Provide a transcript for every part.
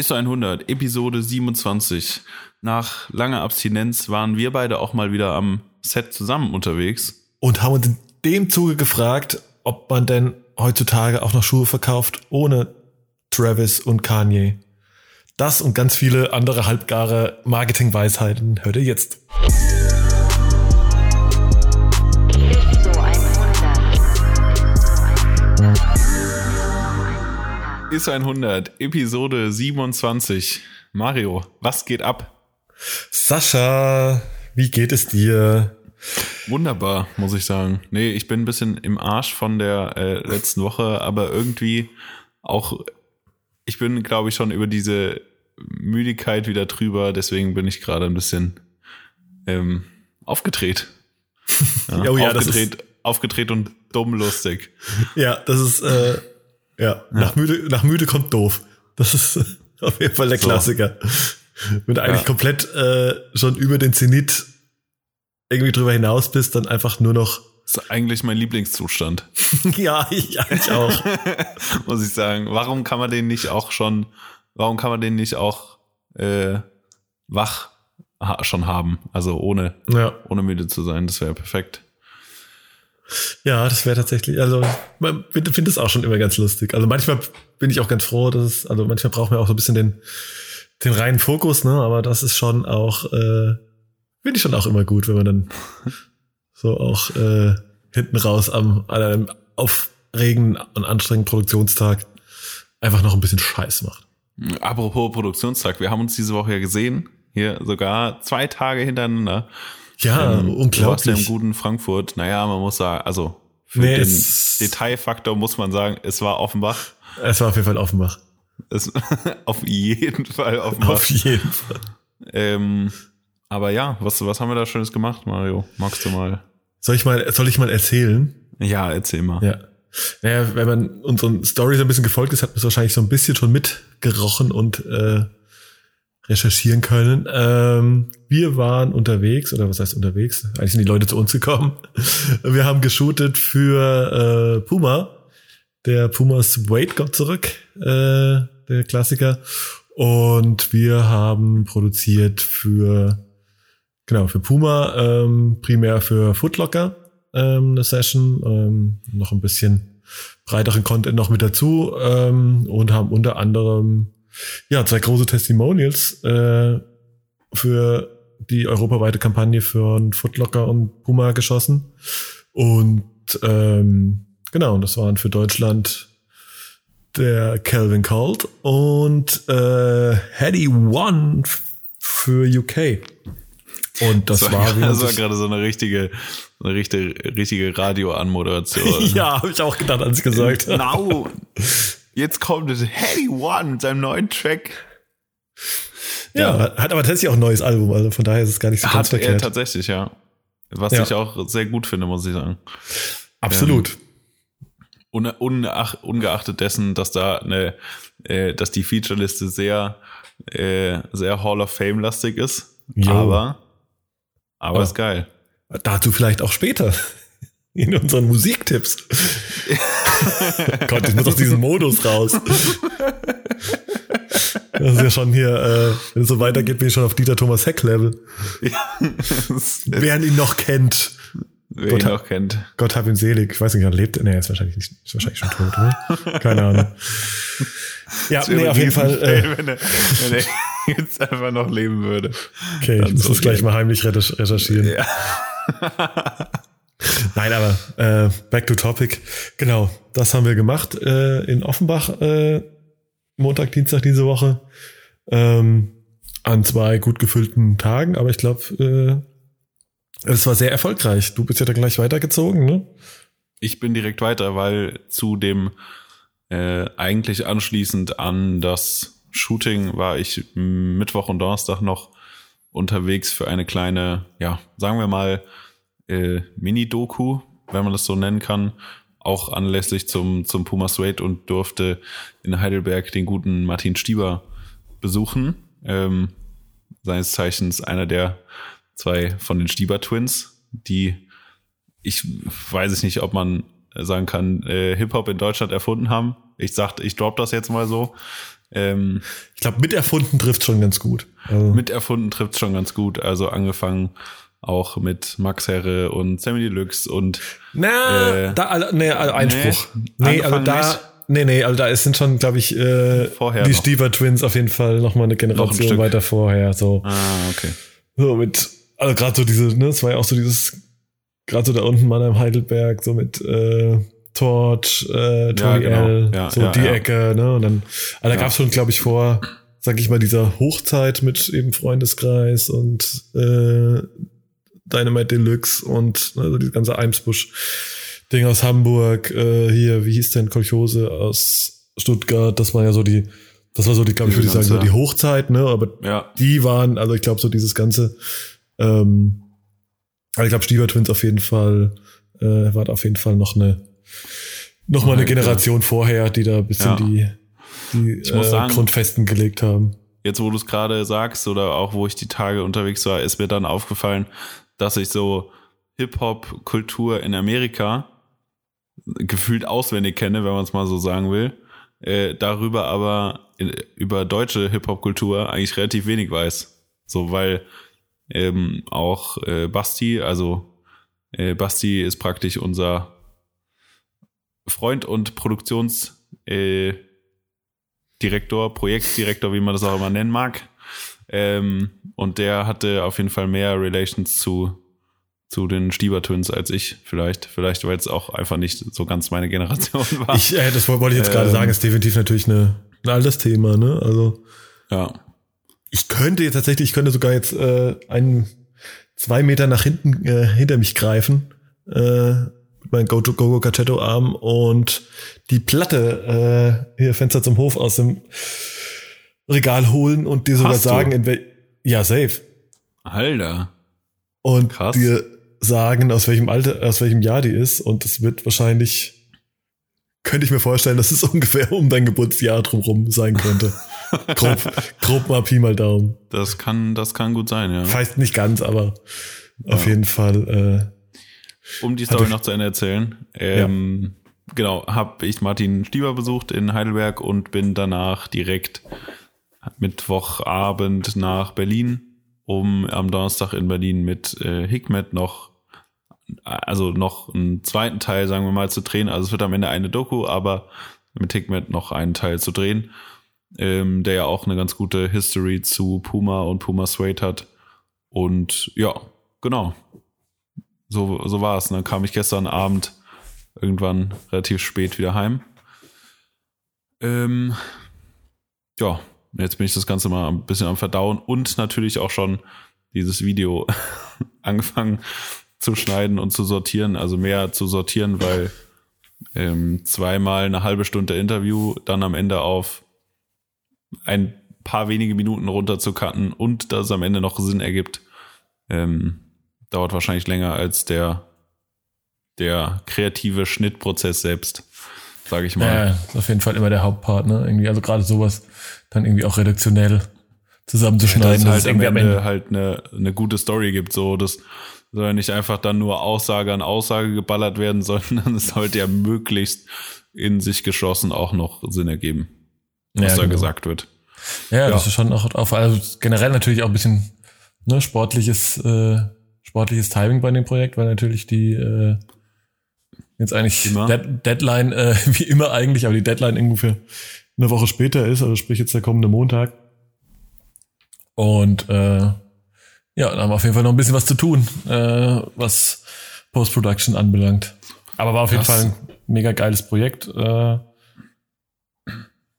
ISO 100, Episode 27. Nach langer Abstinenz waren wir beide auch mal wieder am Set zusammen unterwegs. Und haben uns in dem Zuge gefragt, ob man denn heutzutage auch noch Schuhe verkauft ohne Travis und Kanye. Das und ganz viele andere halbgare Marketingweisheiten hört ihr jetzt. ISO 100, Episode 27. Mario, was geht ab? Sascha, wie geht es dir? Wunderbar, muss ich sagen. Nee, ich bin ein bisschen im Arsch von der äh, letzten Woche, aber irgendwie auch, ich bin, glaube ich, schon über diese Müdigkeit wieder drüber, deswegen bin ich gerade ein bisschen ähm, aufgedreht. Ja, oh ja, aufgedreht, aufgedreht und dumm lustig. Ja, das ist, äh, ja, nach, Müde, nach müde kommt doof. Das ist auf jeden Fall der So. Klassiker. Wenn du eigentlich komplett äh, schon über den Zenit irgendwie drüber hinaus bist, dann einfach nur noch, Das ist eigentlich mein Lieblingszustand, ja, ich eigentlich auch. muss ich sagen. Warum kann man den nicht auch schon, warum kann man den nicht auch äh, wach ha schon haben? Also ohne, Ja, ohne müde zu sein, das wäre perfekt. Ja das wäre tatsächlich, also man finde es auch schon immer ganz lustig. Also manchmal bin ich auch ganz froh, dass es, also manchmal braucht man auch so ein bisschen den, den reinen Fokus, ne? Aber das ist schon auch, äh, finde ich schon auch immer gut, wenn man dann so auch äh, hinten raus am an einem aufregenden und anstrengenden Produktionstag einfach noch ein bisschen Scheiß macht. Apropos Produktionstag, wir haben uns diese Woche ja gesehen, hier sogar zwei Tage hintereinander. Ja, Ähm, Du warst ja im unglaublich. guten Frankfurt. Naja, man muss sagen, also für Nee, den Detailfaktor muss man sagen, es war Offenbach. Es war auf jeden Fall Offenbach. Es, auf jeden Fall Offenbach. Auf jeden Fall. Ähm, aber ja, was, was haben wir da Schönes gemacht, Mario? Magst du mal? Soll ich mal, soll ich mal erzählen? Ja, erzähl mal. Ja. Naja, wenn man unseren Stories ein bisschen gefolgt ist, hat man es wahrscheinlich so ein bisschen schon mitgerochen und äh, recherchieren können. Ähm, wir waren unterwegs, oder was heißt unterwegs? Eigentlich sind die Leute zu uns gekommen. Wir haben geshootet für äh, Puma. Der Pumas Wait kommt zurück, äh, der Klassiker. Und wir haben produziert für, genau, für Puma, ähm, primär für Footlocker ähm, eine Session, ähm, noch ein bisschen breiteren Content noch mit dazu ähm, und haben unter anderem ja zwei große Testimonials äh, für die europaweite Kampagne für Footlocker und Puma geschossen und ähm, genau und das waren für Deutschland der Calvin Colt und äh, Hedy One für UK und das, Das war, man das war gerade so eine richtige, eine richtige, richtige Radioanmoderation. ja, habe ich auch gedacht, als ich gesagt habe. Now, jetzt kommt das Heady One mit seinem neuen Track. Ja, hat aber tatsächlich auch ein neues Album, also von daher ist es gar nicht so ganz Hat er verkehrt. tatsächlich, ja. Was Ja. ich auch sehr gut finde, muss ich sagen. Absolut. Un, unach, ungeachtet dessen, dass da eine, äh, dass die Featureliste sehr, äh, sehr Hall of Fame lastig ist. Jo. Aber, aber Oh. ist geil. Dazu vielleicht auch später. In unseren Musiktipps. Gott, ich muss aus diesem Modus raus. Das ist ja schon hier, äh, wenn es so weitergeht, bin ich schon auf Dieter Thomas Heck Level. Wer ihn noch kennt. Wer Gott ihn noch kennt. Gott hab ihn selig. Ich weiß nicht, er lebt. Nee, er ist wahrscheinlich nicht, ist wahrscheinlich schon tot, oder? Keine Ahnung. Ja, nee, auf jeden Fall. Äh, wenn, er, wenn er jetzt einfach noch leben würde. okay, ich muss so, das gleich mal heimlich recherch- recherchieren. Ja. Nein, aber äh, back to topic. Genau, das haben wir gemacht äh, in Offenbach äh, Montag, Dienstag diese Woche. Ähm, an zwei gut gefüllten Tagen, aber ich glaube, äh, es war sehr erfolgreich. Du bist ja dann gleich weitergezogen, ne? Ich bin direkt weiter, weil zu dem äh, eigentlich anschließend an das Shooting war ich Mittwoch und Donnerstag noch unterwegs für eine kleine, ja, sagen wir mal, äh, Mini-Doku, wenn man das so nennen kann, auch anlässlich zum, zum Puma Suede und durfte in Heidelberg den guten Martin Stieber besuchen. Ähm, seines Zeichens einer der zwei von den Stieber Twins, die ich weiß es nicht, ob man sagen kann, äh, Hip-Hop in Deutschland erfunden haben. Ich sagte, ich drop das jetzt mal so. Ähm, Ich glaube, miterfunden trifft schon ganz gut. Also, mit erfunden trifft schon ganz gut. Also angefangen auch mit Max Herre und Sammy Deluxe und na, äh, da, also, nee, also Einspruch. nee, Nee, also da, nicht. nee, nee, also da ist- sind schon, glaube ich, äh, Vorher die. Stieber Twins auf jeden Fall noch mal eine Generation Stück. weiter vorher. So, ah, okay. so mit, also gerade so diese, ne, es war ja auch so dieses, gerade so da unten Mannheim Heidelberg, so mit äh, Torch, äh, Tony genau. L, Ja, so ja, die ja. Ecke, ne? Und dann, also da Ja. gab's schon, glaube ich, vor, sag ich mal, dieser Hochzeit mit eben Freundeskreis und äh, Dynamite Deluxe und ne, so die ganze Eimsbusch-Ding aus Hamburg, äh, hier, wie hieß denn Kolchose aus Stuttgart, das war ja so die, das war so die, glaube ich, würde ich sagen, so die Hochzeit, ne? Aber Ja, die waren, also ich glaube, so dieses ganze, ähm, also ich glaube, Stieber Twins auf jeden Fall, äh, war auf jeden Fall noch eine, noch mal eine. Generation vorher, die da ein bisschen Ja. die, die Ich muss äh, sagen- Grundfesten gelegt haben. jetzt wo du es gerade sagst oder auch wo ich die Tage unterwegs war, ist mir dann aufgefallen, dass ich so Hip-Hop-Kultur in Amerika gefühlt auswendig kenne, wenn man es mal so sagen will. Äh, darüber aber in, über deutsche Hip-Hop-Kultur eigentlich relativ wenig weiß. So, weil ähm, auch äh, Basti, also äh, Basti ist praktisch unser Freund und Produktions äh, Direktor, Projektdirektor, wie man das auch immer nennen mag. Ähm, und der hatte auf jeden Fall mehr Relations zu, zu den Stieber Twins als ich. Vielleicht, vielleicht, weil es auch einfach nicht so ganz meine Generation war. Ich, äh, das wollte ich jetzt gerade Ähm. sagen, ist definitiv natürlich eine, ein altes Thema, ne? Also ja. ich könnte jetzt tatsächlich, ich könnte sogar jetzt äh, einen zwei Meter nach hinten äh, hinter mich greifen, äh, mit meinem Go Go Cachetto Arm und die Platte äh, hier Fenster zum Hof aus dem Regal holen und dir sogar Hast sagen, in wel ja safe Alter. und Krass. dir sagen, aus welchem Alter, aus welchem Jahr die ist und es wird wahrscheinlich könnte ich mir vorstellen, dass es ungefähr um dein Geburtsjahr drumherum sein könnte. grob, grob mal Pi mal Daumen. Das kann, das kann gut sein, ja. Weiß nicht ganz, aber auf Ja. jeden Fall. Um die Story noch zu Ende erzählen. Ähm, Genau, habe ich Martin Stieber besucht in Heidelberg und bin danach direkt Mittwochabend nach Berlin, um am Donnerstag in Berlin mit äh, Hikmet noch, also noch einen zweiten Teil, sagen wir mal, zu drehen. Also es wird am Ende eine Doku, aber mit Hikmet noch einen Teil zu drehen, ähm, der ja auch eine ganz gute History zu Puma und Puma Suede hat. Und ja, genau. So, so war es. Dann kam ich gestern Abend irgendwann relativ spät wieder heim. Ähm, ja, jetzt bin ich das Ganze mal ein bisschen am Verdauen und natürlich auch schon dieses Video angefangen zu schneiden und zu sortieren, also mehr zu sortieren, weil ähm, zweimal eine halbe Stunde Interview, dann am Ende auf ein paar wenige Minuten runter zu cutten und dass es am Ende noch Sinn ergibt, ähm, dauert wahrscheinlich länger als der, der kreative Schnittprozess selbst, sage ich mal. Ja, ist auf jeden Fall immer der Hauptpart, ne? Irgendwie, also gerade sowas dann irgendwie auch redaktionell zusammenzuschneiden. dass es dass halt es am irgendwie Ende halt eine, eine gute Story gibt, so das soll ja nicht einfach dann nur Aussage an Aussage geballert werden, sondern es sollte ja möglichst in sich geschlossen auch noch Sinn ergeben, was Ja, da genau. gesagt wird. Ja, Ja. das ist schon auch auf, also generell natürlich auch ein bisschen ne, sportliches, äh, sportliches Timing bei dem Projekt, weil natürlich die äh, jetzt eigentlich Immer. Dead, Deadline, äh, wie immer eigentlich, aber die Deadline ungefähr eine Woche später ist, also sprich jetzt der kommende Montag. Und äh, ja, da haben wir auf jeden Fall noch ein bisschen was zu tun, äh, was Post-Production anbelangt. Aber war auf jeden Krass. Fall ein mega geiles Projekt, äh,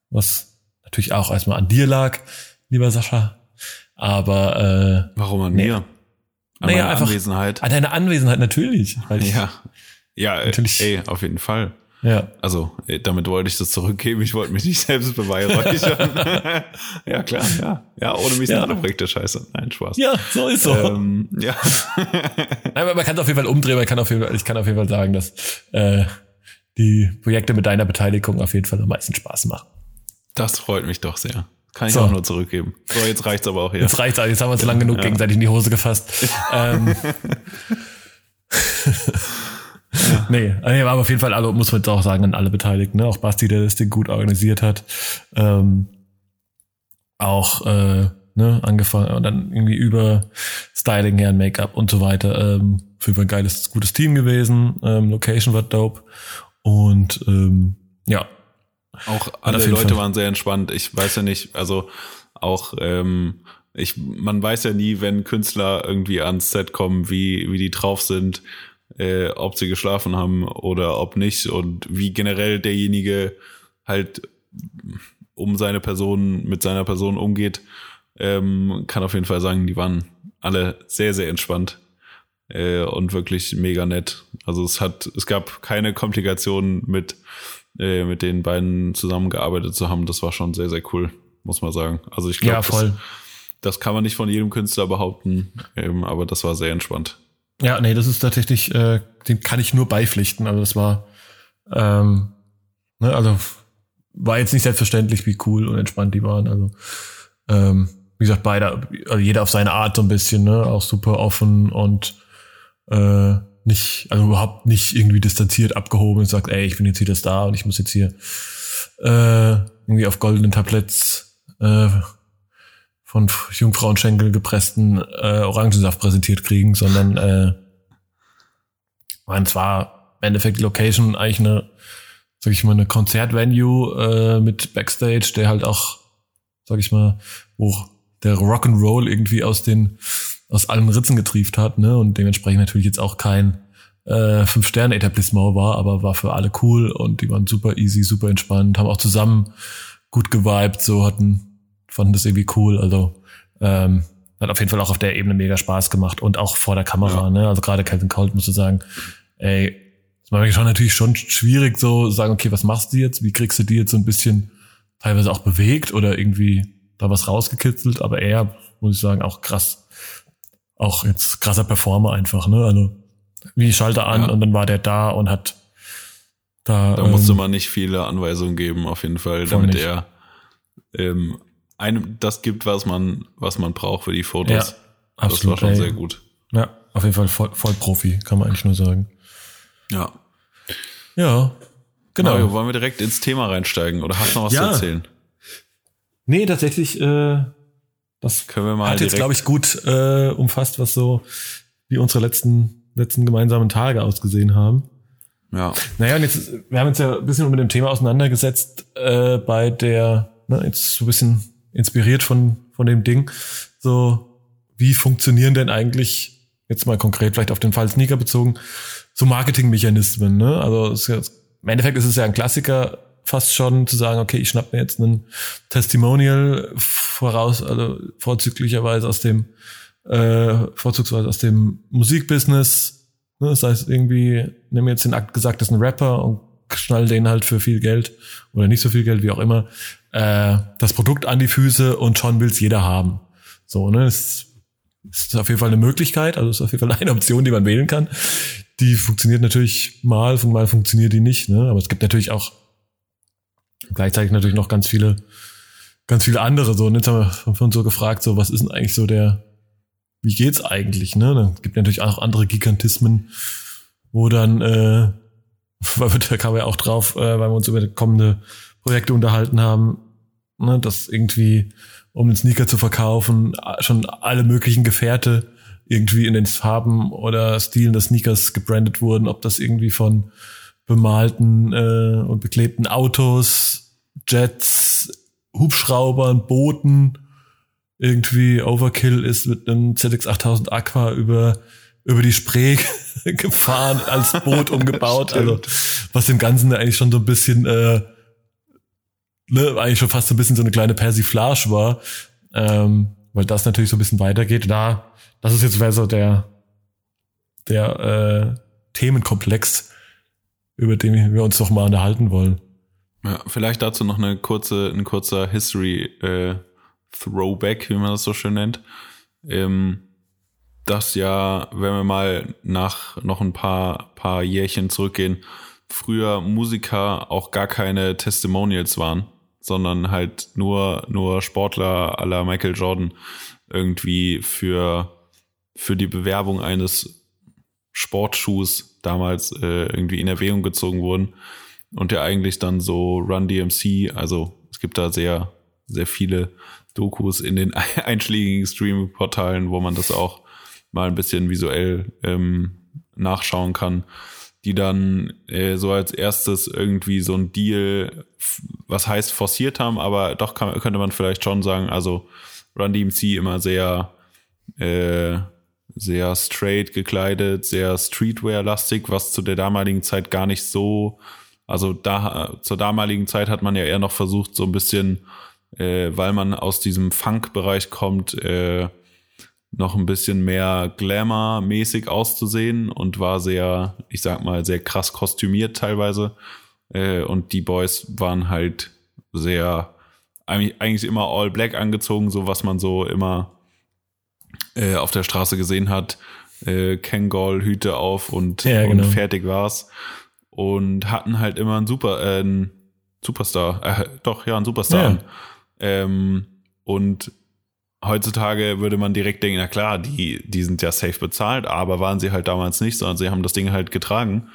was natürlich auch erstmal an dir lag, lieber Sascha. Aber Warum an Nee. mir? An Naja, meiner einfach- Anwesenheit. äh, an deiner Anwesenheit natürlich. Weil ich, Ja. Ja, äh, Natürlich. ey, auf jeden Fall. ja. Also, äh, damit wollte ich das zurückgeben. Ich wollte mich nicht selbst beweihräuchern. ja, klar, ja. Ja, ohne mich Ja. alle Projekte scheiße. Nein, Spaß. Ja, so ist so. Ähm, ja. Nein, aber man kann es auf jeden Fall umdrehen. Man kann auf jeden Fall, ich kann auf jeden Fall sagen, dass äh, die Projekte mit deiner Beteiligung auf jeden Fall am meisten Spaß machen. Das freut mich doch sehr. Kann ich So. auch nur zurückgeben. So, jetzt reicht's aber auch hier. Jetzt reicht's, jetzt haben wir uns lang genug Ja. gegenseitig in die Hose gefasst. ähm, Nee, nee, aber auf jeden Fall, also muss man jetzt auch sagen, an alle Beteiligten, ne? auch Basti, der das Ding gut organisiert hat. Ähm, auch äh, ne, angefangen und dann irgendwie über Styling her, Make-up und so weiter. Ähm, für ein geiles, gutes Team gewesen. Ähm, Location war dope. Und ähm, ja. Auch alle Leute Fall. waren sehr entspannt. Ich weiß ja nicht, also auch ähm, ich, man weiß ja nie, wenn Künstler irgendwie ans Set kommen, wie, wie die drauf sind, äh, ob sie geschlafen haben oder ob nicht und wie generell derjenige halt um seine Person, mit seiner Person umgeht, ähm, kann auf jeden Fall sagen, die waren alle sehr, sehr entspannt äh, und wirklich mega nett. Also es hat, es gab keine Komplikationen mit, äh, mit den beiden zusammengearbeitet zu haben. Das war schon sehr, sehr cool, muss man sagen. Also ich glaube, ja. Das, das kann man nicht von jedem Künstler behaupten, ähm, aber das war sehr entspannt. Ja, nee, das ist tatsächlich, äh, dem kann ich nur beipflichten. Also das war, ähm, ne, also war jetzt nicht selbstverständlich, wie cool und entspannt die waren. Also ähm, wie gesagt, beide, also jeder auf seine Art so ein bisschen, ne, auch super offen und äh, nicht, also überhaupt nicht irgendwie distanziert abgehoben und sagt, ey, ich bin jetzt hier das da und ich muss jetzt hier äh, irgendwie auf goldenen Tabletts äh, von Jungfrauenschenkel gepressten äh, Orangensaft präsentiert kriegen, sondern äh, man zwar im Endeffekt Location eigentlich eine, sag ich mal, eine Konzertvenue äh, mit Backstage, der halt auch, sag ich mal, wo der Rock'n'Roll irgendwie aus den aus allen Ritzen getrieft hat, ne? Und dementsprechend natürlich jetzt auch kein äh, Fünf-Sterne-Etablissement war, aber war für alle cool und die waren super easy, super entspannt, haben auch zusammen gut geweibt, so hatten, fanden das irgendwie cool. Also ähm, hat auf jeden Fall auch auf der Ebene mega Spaß gemacht und auch vor der Kamera, ja. ne? Also gerade Calvin Colt musst du sagen, ey, das war schon natürlich schon schwierig, so sagen, okay, was machst du jetzt? Wie kriegst du die jetzt so ein bisschen teilweise auch bewegt oder irgendwie da was rausgekitzelt? Aber er, muss ich sagen, auch krass auch jetzt krasser Performer einfach, ne? Also wie Schalter an ja. und dann war der da und hat da. Da ähm, musste man nicht viele Anweisungen geben, auf jeden Fall, damit nicht. er ähm, einem das gibt, was man, was man braucht für die Fotos. Ja, absolut, das war schon sehr gut. Ja, auf jeden Fall voll, voll Profi, kann man eigentlich nur sagen. Ja. Ja, genau. Mario, wollen wir direkt ins Thema reinsteigen oder hast du noch was ja. zu erzählen? Nee, tatsächlich äh, das können wir mal hat jetzt, glaube ich, gut äh, umfasst, was so wie unsere letzten, letzten gemeinsamen Tage ausgesehen haben. Ja. Naja, und jetzt, wir haben uns ja ein bisschen mit dem Thema auseinandergesetzt äh, bei der, ne, jetzt so ein bisschen inspiriert von, von dem Ding, so wie funktionieren denn eigentlich, jetzt mal konkret vielleicht auf den Fall Sneaker bezogen, so Marketingmechanismen, ne? Also es, im Endeffekt ist es ja ein Klassiker, fast schon zu sagen, okay, ich schnapp mir jetzt einen Testimonial voraus, also vorzüglicherweise aus dem, äh, vorzugsweise aus dem Musikbusiness. Ne? Das heißt, irgendwie, nehme jetzt den Akt gesagt, das ist ein Rapper und schnall den halt für viel Geld oder nicht so viel Geld, wie auch immer, äh, das Produkt an die Füße und schon will's jeder haben. So, ne? Das ist auf jeden Fall eine Möglichkeit, also ist auf jeden Fall eine Option, die man wählen kann. Die funktioniert natürlich mal, mal funktioniert die nicht, ne? Aber es gibt natürlich auch gleichzeitig natürlich noch ganz viele, ganz viele andere. So, und jetzt haben wir uns so gefragt, so, was ist denn eigentlich so der, wie geht's eigentlich, ne? Dann gibt natürlich auch andere Gigantismen, wo dann, äh, weil wir, da kamen wir auch drauf, äh, weil wir uns über kommende Projekte unterhalten haben, ne, dass irgendwie, um den Sneaker zu verkaufen, schon alle möglichen Gefährte irgendwie in den Farben oder Stilen des Sneakers gebrandet wurden, ob das irgendwie von bemalten äh, und beklebten Autos, Jets, Hubschraubern, Booten irgendwie Overkill ist mit einem ZX 8000 Aqua über über die Spree gefahren, als Boot umgebaut. also was dem Ganzen eigentlich schon so ein bisschen, äh, ne, eigentlich schon fast so ein bisschen so eine kleine Persiflage war, ähm, weil das natürlich so ein bisschen weitergeht. Da, das ist jetzt so der der äh, Themenkomplex, über den wir uns doch mal unterhalten wollen. Ja, vielleicht dazu noch eine kurze, ein kurzer History äh, Throwback, wie man das so schön nennt. Ähm, das ja, wenn wir mal nach noch ein paar, paar Jährchen zurückgehen, früher Musiker auch gar keine Testimonials waren, sondern halt nur, nur Sportler aller Michael Jordan irgendwie für, für die Bewerbung eines Sportschuhs damals äh, irgendwie in Erwägung gezogen wurden. Und der eigentlich dann so Run DMC, also es gibt da sehr sehr viele Dokus in den einschlägigen Streaming-Portalen, wo man das auch mal ein bisschen visuell ähm, nachschauen kann, die dann äh, so als erstes irgendwie so ein Deal, was heißt forciert haben, aber doch kann, könnte man vielleicht schon sagen, also Run DMC immer sehr äh, sehr straight gekleidet, sehr Streetwear-lastig, was zu der damaligen Zeit gar nicht so, also da zur damaligen Zeit hat man ja eher noch versucht, so ein bisschen, äh, weil man aus diesem Funk-Bereich kommt, äh, noch ein bisschen mehr Glamour-mäßig auszusehen und war sehr, ich sag mal, sehr krass kostümiert teilweise. Äh, und die Boys waren halt sehr, eigentlich immer all black angezogen, so was man so immer äh, auf der Straße gesehen hat. Äh, Kangol, Hüte auf und, ja, genau. und fertig war's. Und hatten halt immer einen Super, äh, einen Superstar, äh, doch, ja, einen Superstar. Ja. Ähm, und heutzutage würde man direkt denken, na klar, die, die sind ja safe bezahlt, aber waren sie halt damals nicht, sondern sie haben das Ding halt getragen.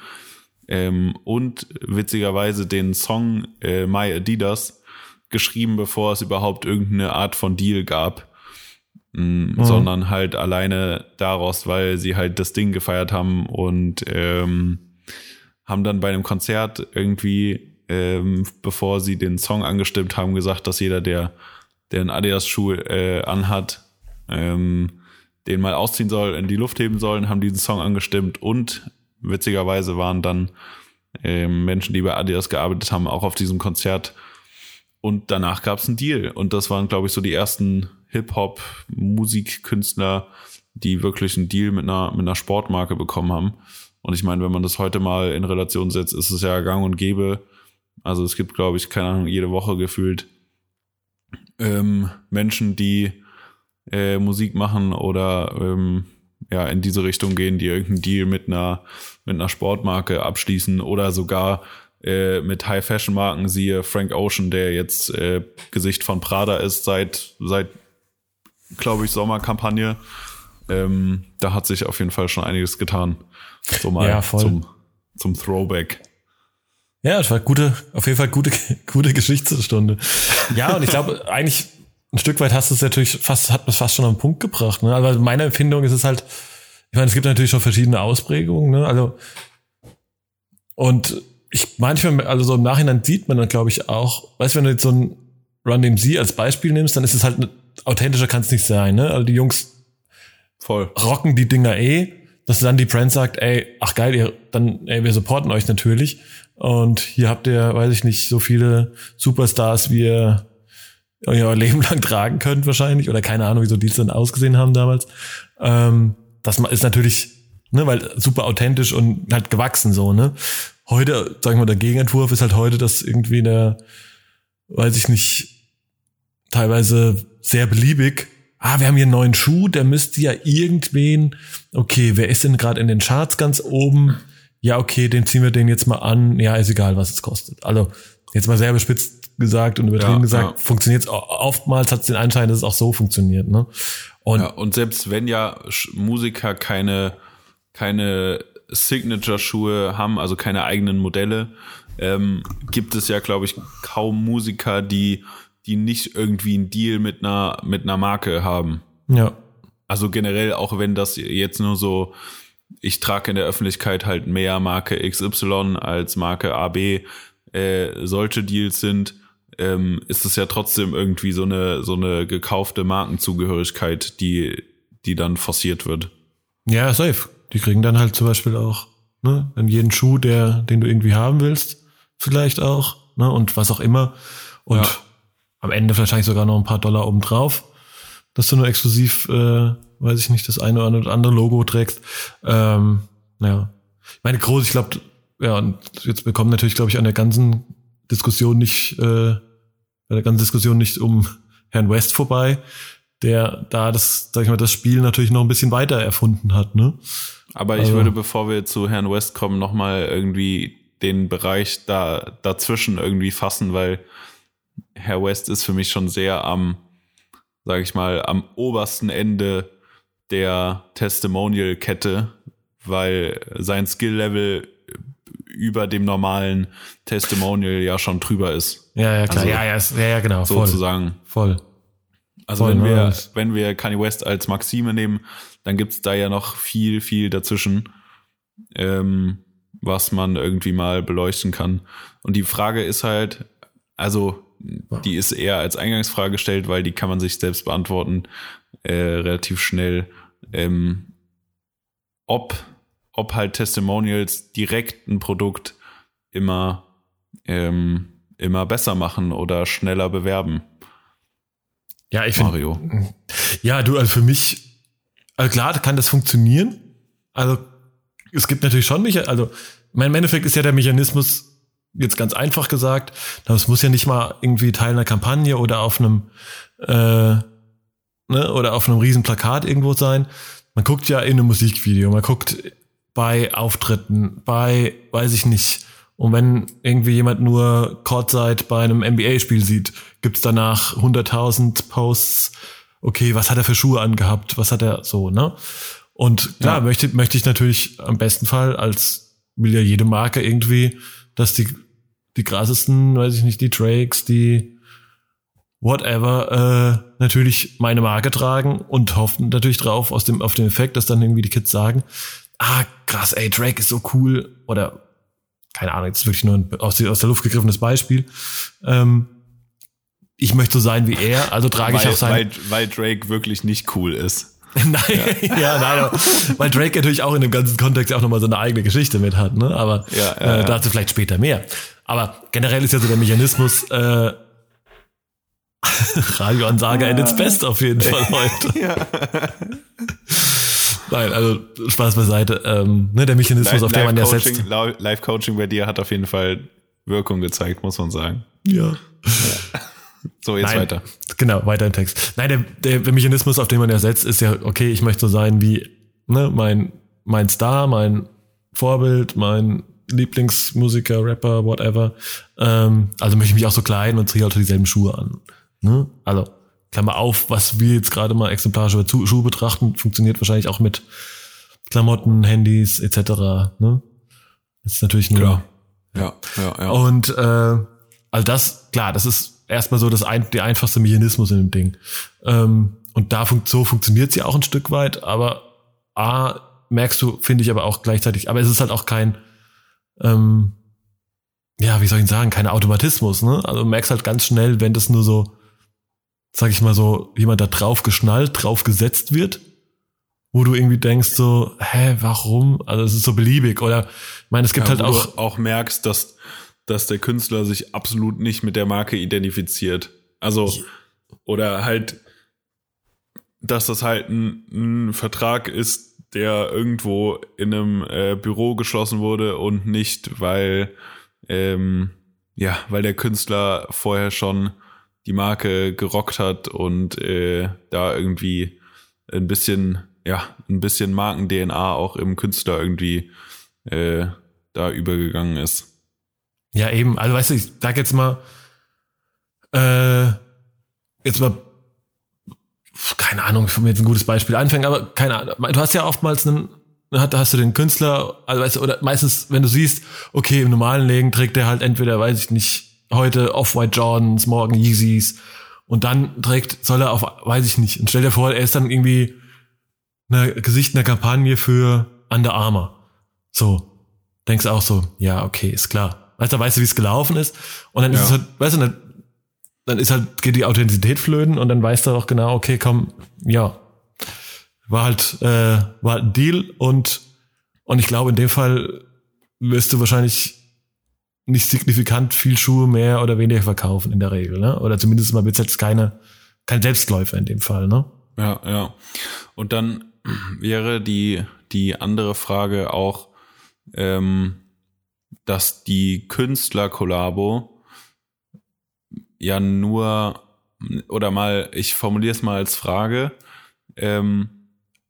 Ähm, und witzigerweise den Song äh, My Adidas geschrieben, bevor es überhaupt irgendeine Art von Deal gab, mhm. sondern halt alleine daraus, weil sie halt das Ding gefeiert haben und ähm, haben dann bei einem Konzert irgendwie, ähm, bevor sie den Song angestimmt haben, gesagt, dass jeder, der der einen Adidas-Schuh äh, anhat, ähm, den mal ausziehen soll, in die Luft heben sollen, haben diesen Song angestimmt und witzigerweise waren dann ähm, Menschen, die bei Adidas gearbeitet haben, auch auf diesem Konzert. Und danach gab es einen Deal. Und das waren, glaube ich, so die ersten Hip-Hop-Musikkünstler, die wirklich einen Deal mit einer, mit einer Sportmarke bekommen haben. Und ich meine, wenn man das heute mal in Relation setzt, ist es ja gang und gäbe. Also es gibt, glaube ich, keine Ahnung, jede Woche gefühlt ähm, Menschen, die äh, Musik machen oder ähm, ja in diese Richtung gehen, die irgendeinen Deal mit einer mit einer Sportmarke abschließen oder sogar äh, mit High Fashion Marken, siehe Frank Ocean, der jetzt äh, Gesicht von Prada ist seit seit glaube ich Sommerkampagne. Ähm, da hat sich auf jeden Fall schon einiges getan. So mal ja, zum zum Throwback. Ja, es war gute, auf jeden Fall gute, gute Geschichtsstunde. Ja, und ich glaube, eigentlich ein Stück weit hast du es natürlich fast, hat es fast schon am Punkt gebracht. Ne? Also meine Empfindung ist es halt, ich meine, es gibt natürlich schon verschiedene Ausprägungen, ne? Also, und ich manchmal, also so im Nachhinein sieht man dann, glaube ich, auch, weißt du, wenn du jetzt so ein Run DMC als Beispiel nimmst, dann ist es halt, authentischer kann es nicht sein, ne? Also die Jungs Voll. rocken die Dinger eh, dass dann die Brand sagt, ey, ach geil, ihr, dann, ey, wir supporten euch natürlich. Und hier habt ihr, weiß ich nicht, so viele Superstars, wie ihr euer Leben lang tragen könnt wahrscheinlich. Oder keine Ahnung, wieso die dann ausgesehen haben damals. Ähm, das ist natürlich, ne, weil super authentisch und halt gewachsen so, ne. Heute, sagen wir mal, der Gegenentwurf ist halt heute, dass irgendwie der, weiß ich nicht, teilweise sehr beliebig ah, wir haben hier einen neuen Schuh, der müsste ja irgendwen, okay, wer ist denn gerade in den Charts ganz oben? Ja, okay, den ziehen wir den jetzt mal an, ja, ist egal, was es kostet. Also jetzt mal sehr bespitzt gesagt und übertrieben ja, gesagt, ja. funktioniert es oftmals hat es den Anschein, dass es auch so funktioniert. Ne? Und, ja, und selbst wenn ja Musiker keine, keine Signature-Schuhe haben, also keine eigenen Modelle, ähm, gibt es ja, glaube ich, kaum Musiker, die, die nicht irgendwie einen Deal mit einer, mit einer Marke haben. Ja. Also generell, auch wenn das jetzt nur so ich trage in der Öffentlichkeit halt mehr Marke XY als Marke AB, äh, solche Deals sind, ähm, ist es ja trotzdem irgendwie so eine, so eine gekaufte Markenzugehörigkeit, die, die dann forciert wird. Ja, safe. Die kriegen dann halt zum Beispiel auch, ne, dann jeden Schuh, der, den du irgendwie haben willst, vielleicht auch, ne, und was auch immer. Und ja. am Ende wahrscheinlich sogar noch ein paar Dollar obendrauf, dass du nur exklusiv äh, weiß ich nicht, das eine oder andere Logo trägst. Ähm, ja. Ich meine, groß, ich glaube, ja, und jetzt bekommen natürlich, glaube ich, an der ganzen Diskussion nicht, äh, bei der ganzen Diskussion nicht um Herrn West vorbei, der da das, sag ich mal, das Spiel natürlich noch ein bisschen weiter erfunden hat, ne? Aber ich also, würde, bevor wir zu Herrn West kommen, nochmal irgendwie den Bereich da dazwischen irgendwie fassen, weil Herr West ist für mich schon sehr am, sag ich mal, am obersten Ende der Testimonial-Kette, weil sein Skill-Level über dem normalen Testimonial ja schon drüber ist. Ja, ja, klar. Also, ja, ja, ja, genau. Voll. Sozusagen. Voll. Also Voll, wenn wir, wenn wir Kanye West als Maxime nehmen, dann gibt's da ja noch viel, viel dazwischen, ähm, was man irgendwie mal beleuchten kann. Und die Frage ist halt, also die ist eher als Eingangsfrage gestellt, weil die kann man sich selbst beantworten, äh, relativ schnell, ähm, ob, ob halt Testimonials direkt ein Produkt immer, ähm, immer besser machen oder schneller bewerben. Ja, ich finde, Mario. Ja, du, also für mich, also klar kann das funktionieren. Also es gibt natürlich schon nicht, also mein Endeffekt ist ja der Mechanismus, jetzt ganz einfach gesagt, das muss ja nicht mal irgendwie Teil einer Kampagne oder auf einem äh, ne, oder auf einem riesen Plakat irgendwo sein. Man guckt ja in einem Musikvideo, man guckt bei Auftritten, bei, weiß ich nicht. Und wenn irgendwie jemand nur Courtside bei einem NBA-Spiel sieht, gibt's danach 100.000 Posts, okay, was hat er für Schuhe angehabt, was hat er so, ne? Und klar, Ja. möchte, möchte ich natürlich am besten Fall, als will ja jede Marke irgendwie, dass die, die krassesten, weiß ich nicht, die Drakes, die whatever, äh, natürlich meine Marke tragen und hoffen natürlich drauf, aus dem, auf den Effekt, dass dann irgendwie die Kids sagen, ah, krass, ey, Drake ist so cool, oder keine Ahnung, jetzt wirklich nur ein aus, der- aus der Luft gegriffenes Beispiel. Ähm, ich möchte so sein wie er, also trage ich weil, auch sein. weil, weil Drake wirklich nicht cool ist. nein, ja, nein, aber, weil Drake natürlich auch in dem ganzen Kontext ja auch nochmal so eine eigene Geschichte mit hat, ne? Aber Ja, ja, äh, ja. dazu vielleicht später mehr. Aber generell ist ja so der Mechanismus, äh, Radioansage at its best auf jeden Fall heute. Nein, also Spaß beiseite. Ähm, ne, der Mechanismus, auf den man ja setzt. Live-Coaching Live-Coaching bei dir hat auf jeden Fall Wirkung gezeigt, muss man sagen. Ja. So, jetzt Nein, weiter. Genau, weiter im Text. Nein, der, der, der Mechanismus, auf den man ja setzt, ist ja, okay, ich möchte so sein wie ne, mein, mein Star, mein Vorbild, mein Lieblingsmusiker, Rapper, whatever. Ähm, also möchte ich mich auch so kleiden und ziehe halt dieselben Schuhe an. Ne? Also, Klammer auf, was wir jetzt gerade mal exemplarisch über Schuhe betrachten, funktioniert wahrscheinlich auch mit Klamotten, Handys etc. Ne? Das ist natürlich nur Klar. Ja, ja, ja. und äh, also das, klar, das ist erstmal so das ein, der einfachste Mechanismus in dem Ding. Ähm, und da funkt, so funktioniert ja auch ein Stück weit, aber A, merkst du, finde ich aber auch gleichzeitig, aber es ist halt auch kein, ähm, ja, wie soll ich sagen, kein Automatismus, ne? Also du merkst halt ganz schnell, wenn das nur so, sag ich mal so, jemand da drauf geschnallt, drauf gesetzt wird, wo du irgendwie denkst so, hä, warum? Also es ist so beliebig. Oder ich meine, es gibt ja, halt auch. du auch merkst, dass, dass der Künstler sich absolut nicht mit der Marke identifiziert. Also, oder halt, dass das halt ein, ein Vertrag ist, der irgendwo in einem äh, Büro geschlossen wurde und nicht, weil, ähm, ja, weil der Künstler vorher schon die Marke gerockt hat und äh, da irgendwie ein bisschen, ja, ein bisschen Marken-DNA auch im Künstler irgendwie äh, da übergegangen ist. Ja, eben. Also weißt du, ich sag jetzt mal, äh, jetzt mal, keine Ahnung, ich will mir jetzt ein gutes Beispiel anfangen, aber keine Ahnung. Du hast ja oftmals einen, hat- hast du den Künstler, also weißt du, oder meistens, wenn du siehst, okay, im normalen Leben trägt der halt entweder, weiß ich nicht, heute Off-White Jordans, morgen Yeezys und dann trägt, soll er auf, weiß ich nicht, und stell dir vor, er ist dann irgendwie eine Gesicht einer Kampagne für Under Armour. So, denkst du auch so, ja, okay, ist klar. Weißt du, weißt du, wie es gelaufen ist? Und dann ist Ja. es halt, weißt du, dann, dann ist halt, geht die Authentizität flöten und dann weißt du auch genau, okay, komm, ja. War halt, äh, war halt ein Deal und, und ich glaube, in dem Fall wirst du wahrscheinlich nicht signifikant viel Schuhe mehr oder weniger verkaufen in der Regel, ne? Oder zumindest mal wird's jetzt keine, kein Selbstläufer in dem Fall, ne? Ja, ja. Und dann wäre die, die andere Frage auch, ähm, dass die Künstler-Kollabo ja nur, oder mal, ich formuliere es mal als Frage, ähm,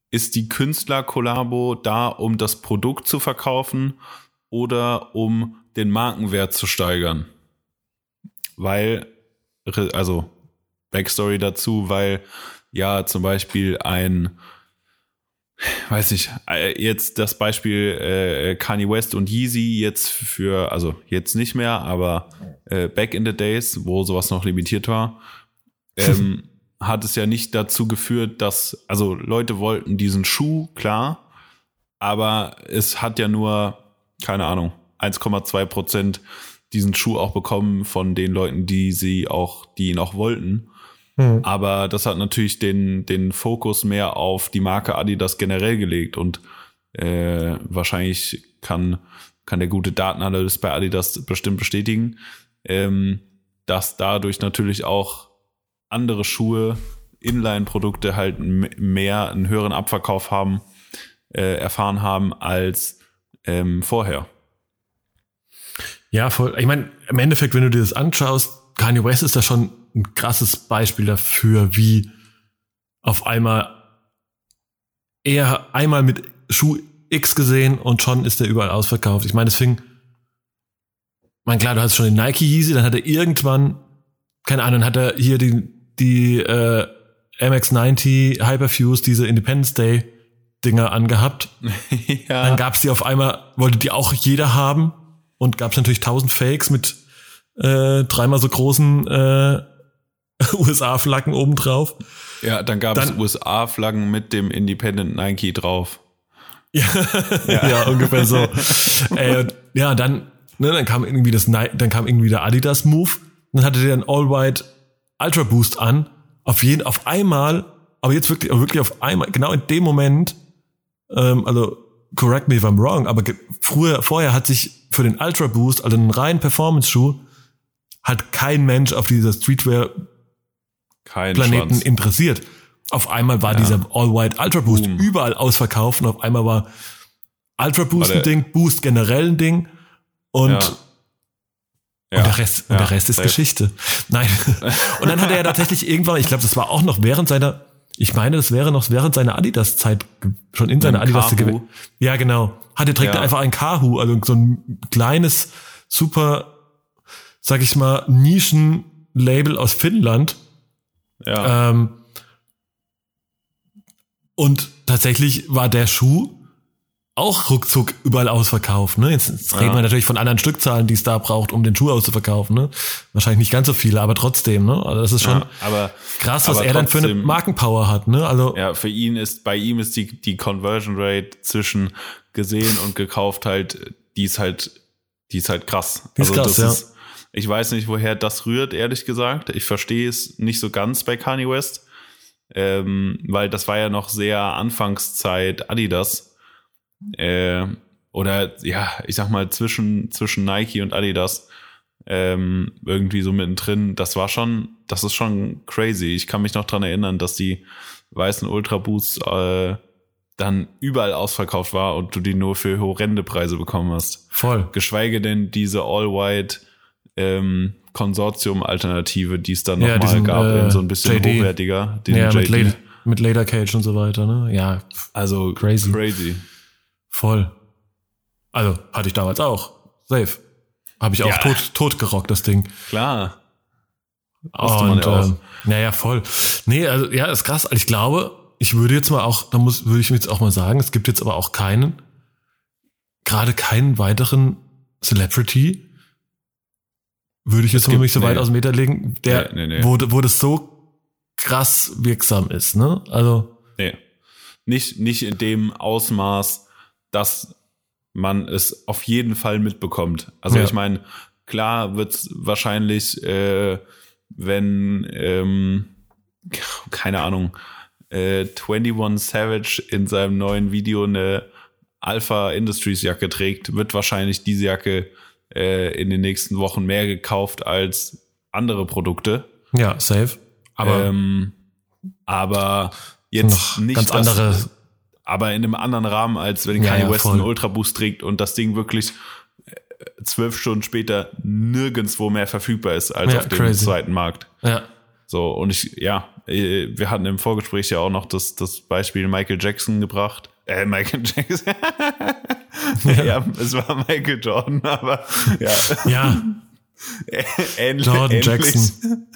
ist die Künstler-Kollabo da, um das Produkt zu verkaufen oder um den Markenwert zu steigern? Weil, also Backstory dazu, weil ja zum Beispiel ein weiß nicht, äh, jetzt das Beispiel äh, Kanye West und Yeezy jetzt für, also jetzt nicht mehr, aber äh, back in the days, wo sowas noch limitiert war, ähm, hat es ja nicht dazu geführt, dass, also Leute wollten diesen Schuh, klar, aber es hat ja nur, keine Ahnung, 1,2 Prozent diesen Schuh auch bekommen von den Leuten, die sie auch, die ihn auch wollten. Mhm. Aber das hat natürlich den, den Fokus mehr auf die Marke Adidas generell gelegt und äh, wahrscheinlich kann, kann der gute Datenanalyst bei Adidas bestimmt bestätigen, ähm, dass dadurch natürlich auch andere Schuhe, Inline-Produkte halt mehr einen höheren Abverkauf haben, äh, erfahren haben als ähm, vorher. Ja, voll. Ich meine, im Endeffekt, wenn du dir das anschaust, Kanye West ist da schon ein krasses Beispiel dafür, wie auf einmal er einmal mit Schuh X gesehen und schon ist der überall ausverkauft. Ich meine, deswegen, mein klar, du hast schon den Nike Yeezy, dann hat er irgendwann, keine Ahnung, hat er hier die, die äh, MX90 Hyperfuse, diese Independence Day Dinger angehabt. ja. Dann gab's die auf einmal, wollte die auch jeder haben und gab's natürlich tausend Fakes mit äh, dreimal so großen äh, USA-Flaggen obendrauf. Ja, dann gab es USA-Flaggen mit dem Independent Nike drauf. ja, ja. ja, ungefähr so. äh, ja, dann, ne, dann kam irgendwie das, dann kam irgendwie der Adidas Move. Dann hatte der ein All-White Ultra Boost an. Auf jeden, auf einmal, aber jetzt wirklich, wirklich auf einmal, genau in dem Moment, ähm, also correct me if I'm wrong, aber früher, vorher hat sich für den Ultra Boost, also einen reinen Performance-Schuh, hat kein Mensch auf dieser Streetwear kein Planeten Schwanz. interessiert. Auf einmal war ja. dieser All-White Ultra Boost Boom. überall ausverkauft und auf einmal war Ultra Boost ein Ding, Boost generell ein Ding und ja. Ja, und der Rest, und der Rest ist. Geschichte. Nein. Und dann hat er ja tatsächlich irgendwann, ich glaube, das war auch noch während seiner, ich meine, das wäre noch während seiner Adidas-Zeit, schon in seiner Adidas-Zeit. Ja, genau. Hatte direkt einfach ein Kahu, also so ein kleines, super, sag ich mal, Nischen-Label aus Finnland, ja. Ähm, und tatsächlich war der Schuh auch ruckzuck überall ausverkauft. Ne? Jetzt, jetzt ja. reden wir natürlich von anderen Stückzahlen, die es da braucht, um den Schuh auszuverkaufen. Ne? Wahrscheinlich nicht ganz so viele, aber trotzdem. Ne? Also das ist schon ja, aber, krass, was er dann für eine Markenpower hat. Ne? Also ja, für ihn ist bei ihm ist die die Conversion Rate zwischen gesehen und gekauft halt, die ist halt, die ist halt krass. Die ist also krass, ja. Ist, ich weiß nicht, woher das rührt, ehrlich gesagt. Ich verstehe es nicht so ganz bei Kanye West, ähm, weil das war ja noch sehr Anfangszeit Adidas. Äh, oder ja, ich sag mal zwischen, zwischen Nike und Adidas ähm, irgendwie so mittendrin. Das war schon, das ist schon crazy. Ich kann mich noch dran erinnern, dass die weißen Ultra Boosts äh, dann überall ausverkauft war und du die nur für horrende Preise bekommen hast. Voll. Geschweige denn diese All-White ähm, Konsortium-Alternative, die es dann ja, nochmal gab, äh, so ein bisschen JD. hochwertiger. Den ja, mit, Lader, mit Lader Cage und so weiter, ne? Ja. Also crazy. crazy. Voll. Also hatte ich damals auch. Safe. Habe ich auch ja. tot, tot gerockt, das Ding. Klar. Und, ja ähm, naja, voll. Nee, also ja, ist krass. Ich glaube, ich würde jetzt mal auch, da muss, würde ich mir jetzt auch mal sagen, es gibt jetzt aber auch keinen, gerade keinen weiteren Celebrity, würde ich jetzt mal nicht so weit aus dem Meter legen, der, nee, nee, nee. Wo, wo das so krass wirksam ist, ne? Also. Nee. Nicht, nicht in dem Ausmaß, dass man es auf jeden Fall mitbekommt. Also ja. ich meine, klar wird's wahrscheinlich, äh, wenn, ähm, keine Ahnung, äh, 21 Savage in seinem neuen Video eine Alpha Industries Jacke trägt, wird wahrscheinlich diese Jacke äh, in den nächsten Wochen mehr gekauft als andere Produkte. Ja, safe. Aber, ähm, aber jetzt nicht ganz das, andere. Aber in einem anderen Rahmen, als wenn Kanye ja, West einen Ultra Boost trägt und das Ding wirklich äh, zwölf Stunden später nirgendswo mehr verfügbar ist als ja, auf dem crazy. zweiten Markt. Ja. So, und ich, ja, äh, wir hatten im Vorgespräch ja auch noch das, das Beispiel Michael Jackson gebracht. Äh, Michael Jackson. ja. ja, es war Michael Jordan, aber ja. Ja. Ähnlich, Jordan ähnlich. Jackson.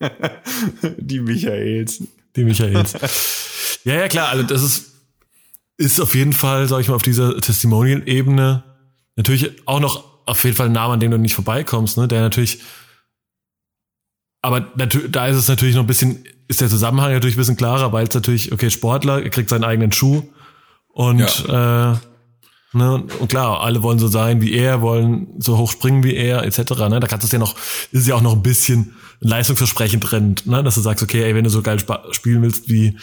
Die Michaels. Die Michaels. Ja, ja, klar, also das ist, ist auf jeden Fall, sag ich mal, auf dieser Testimonial-Ebene natürlich auch noch auf jeden Fall ein Name, an dem du nicht vorbeikommst, ne? Der natürlich, aber da ist es natürlich noch ein bisschen, ist der Zusammenhang natürlich ein bisschen klarer, weil es natürlich, okay, Sportler, er kriegt seinen eigenen Schuh und ja. äh, Ne? Und klar, alle wollen so sein wie er, wollen so hoch springen wie er, etc. Ne? Da kannst du es ja noch, ist ja auch noch ein bisschen leistungsversprechend drin, ne? dass du sagst, okay, ey, wenn du so geil spielen willst wie,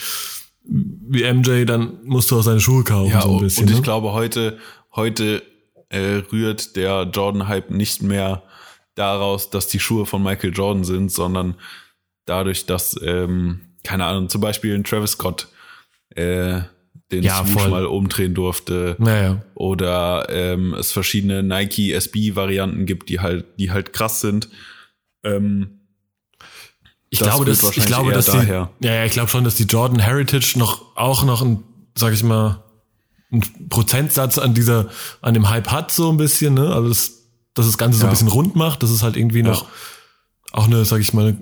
wie MJ, dann musst du auch seine Schuhe kaufen. Ja, so ein bisschen, und ich ne? glaube, heute, heute äh, rührt der Jordan-Hype nicht mehr daraus, dass die Schuhe von Michael Jordan sind, sondern dadurch, dass, ähm, keine Ahnung, zum Beispiel ein Travis Scott äh, den ja, Swoosh mal umdrehen durfte. Naja. Oder ähm, es verschiedene Nike SB-Varianten gibt, die halt, die halt krass sind. Ähm, ich das glaube, dass, ich glaube, dass die, ja, ja, ich glaube schon, dass die Jordan Heritage noch, auch noch ein, sag ich mal, ein Prozentsatz an dieser, an dem Hype hat, so ein bisschen, ne? Also, das, dass das Ganze so ja. ein bisschen rund macht, dass es halt irgendwie noch auch eine, sag ich mal,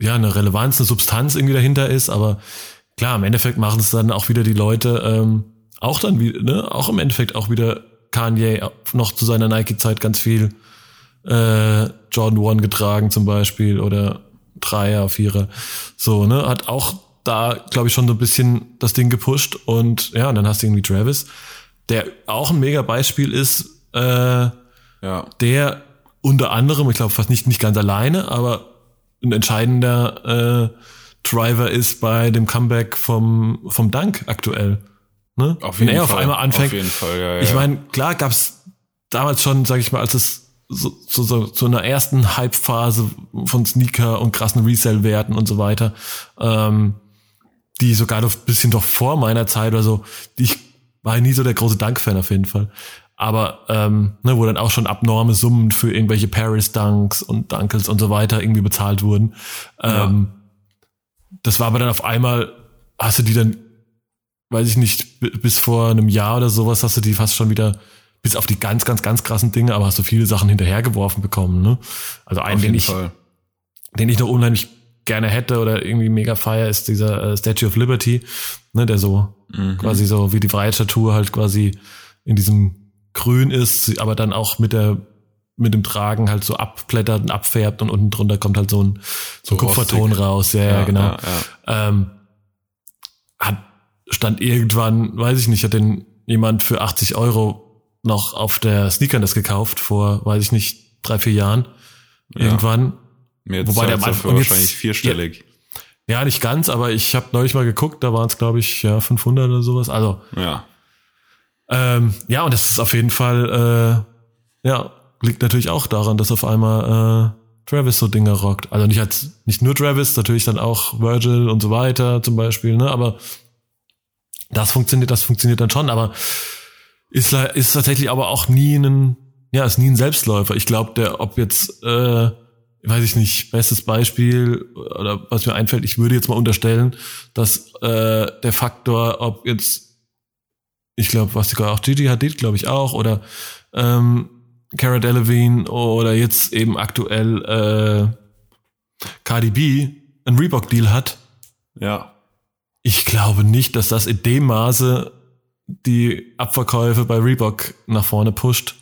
ja, eine Relevanz, eine Substanz irgendwie dahinter ist, aber klar, im Endeffekt machen es dann auch wieder die Leute, ähm, auch dann wieder, ne, auch im Endeffekt auch wieder Kanye noch zu seiner Nike-Zeit ganz viel äh, Jordan One getragen zum Beispiel oder Dreier, Vierer, so, ne, hat auch da, glaube ich, schon so ein bisschen das Ding gepusht und ja, und dann hast du irgendwie Travis, der auch ein mega Beispiel ist, äh, ja. der unter anderem, ich glaube fast nicht, nicht ganz alleine, aber ein entscheidender äh, Driver ist bei dem Comeback vom, vom Dank aktuell. Ne? Auf jeden Wenn er Fall. auf einmal anfängt. Auf jeden Fall, ja, ja. Ich meine, klar gab's damals schon, sag ich mal, als es so, so, so, so einer ersten Hype-Phase von Sneaker und krassen Resell-Werten und so weiter, ähm, die sogar noch ein bisschen doch vor meiner Zeit oder so, die ich war nie so der große Dank-Fan auf jeden Fall. Aber ähm, ne, wo dann auch schon abnorme Summen für irgendwelche Paris-Dunks und Dunkels und so weiter irgendwie bezahlt wurden. Ähm, ja das war aber dann auf einmal, hast du die dann, weiß ich nicht, bis vor einem Jahr oder sowas, hast du die fast schon wieder, bis auf die ganz, ganz, ganz krassen Dinge, aber hast du viele Sachen hinterhergeworfen bekommen, ne? Also einen, den ich, Fall. den ich noch unheimlich gerne hätte oder irgendwie mega feier, ist dieser äh, Statue of Liberty, ne, der so mhm. quasi so wie die Freiheitsstatue halt quasi in diesem Grün ist, aber dann auch mit der mit dem Tragen halt so abblättert und abfärbt und unten drunter kommt halt so ein, so ein Kupferton raus. Ja, ja, genau. Ja, ja. Ähm, hat, stand irgendwann, weiß ich nicht, hat den jemand für 80 Euro noch auf der Sneakernest gekauft vor, weiß ich nicht, drei, vier Jahren. Irgendwann. Jetzt Wobei der Mann wahrscheinlich vierstellig. Ja, ja, nicht ganz, aber ich habe neulich mal geguckt, da waren es glaube ich ja 500 oder sowas. Also ja, ähm, ja und das ist auf jeden Fall äh, ja liegt natürlich auch daran, dass auf einmal äh, Travis so Dinge rockt. Also nicht als nicht nur Travis, natürlich dann auch Virgil und so weiter zum Beispiel, ne? Aber das funktioniert, das funktioniert dann schon, aber ist, ist tatsächlich aber auch nie ein, ja, ist nie ein Selbstläufer. Ich glaube, der, ob jetzt, äh, weiß ich nicht, bestes Beispiel oder was mir einfällt, ich würde jetzt mal unterstellen, dass äh, der Faktor, ob jetzt, ich glaube, was sogar auch Gigi Hadid, glaube ich auch, oder ähm, Cara Delevingne oder jetzt eben aktuell äh, Cardi B einen Reebok-Deal hat. Ja. Ich glaube nicht, dass das in dem Maße die Abverkäufe bei Reebok nach vorne pusht.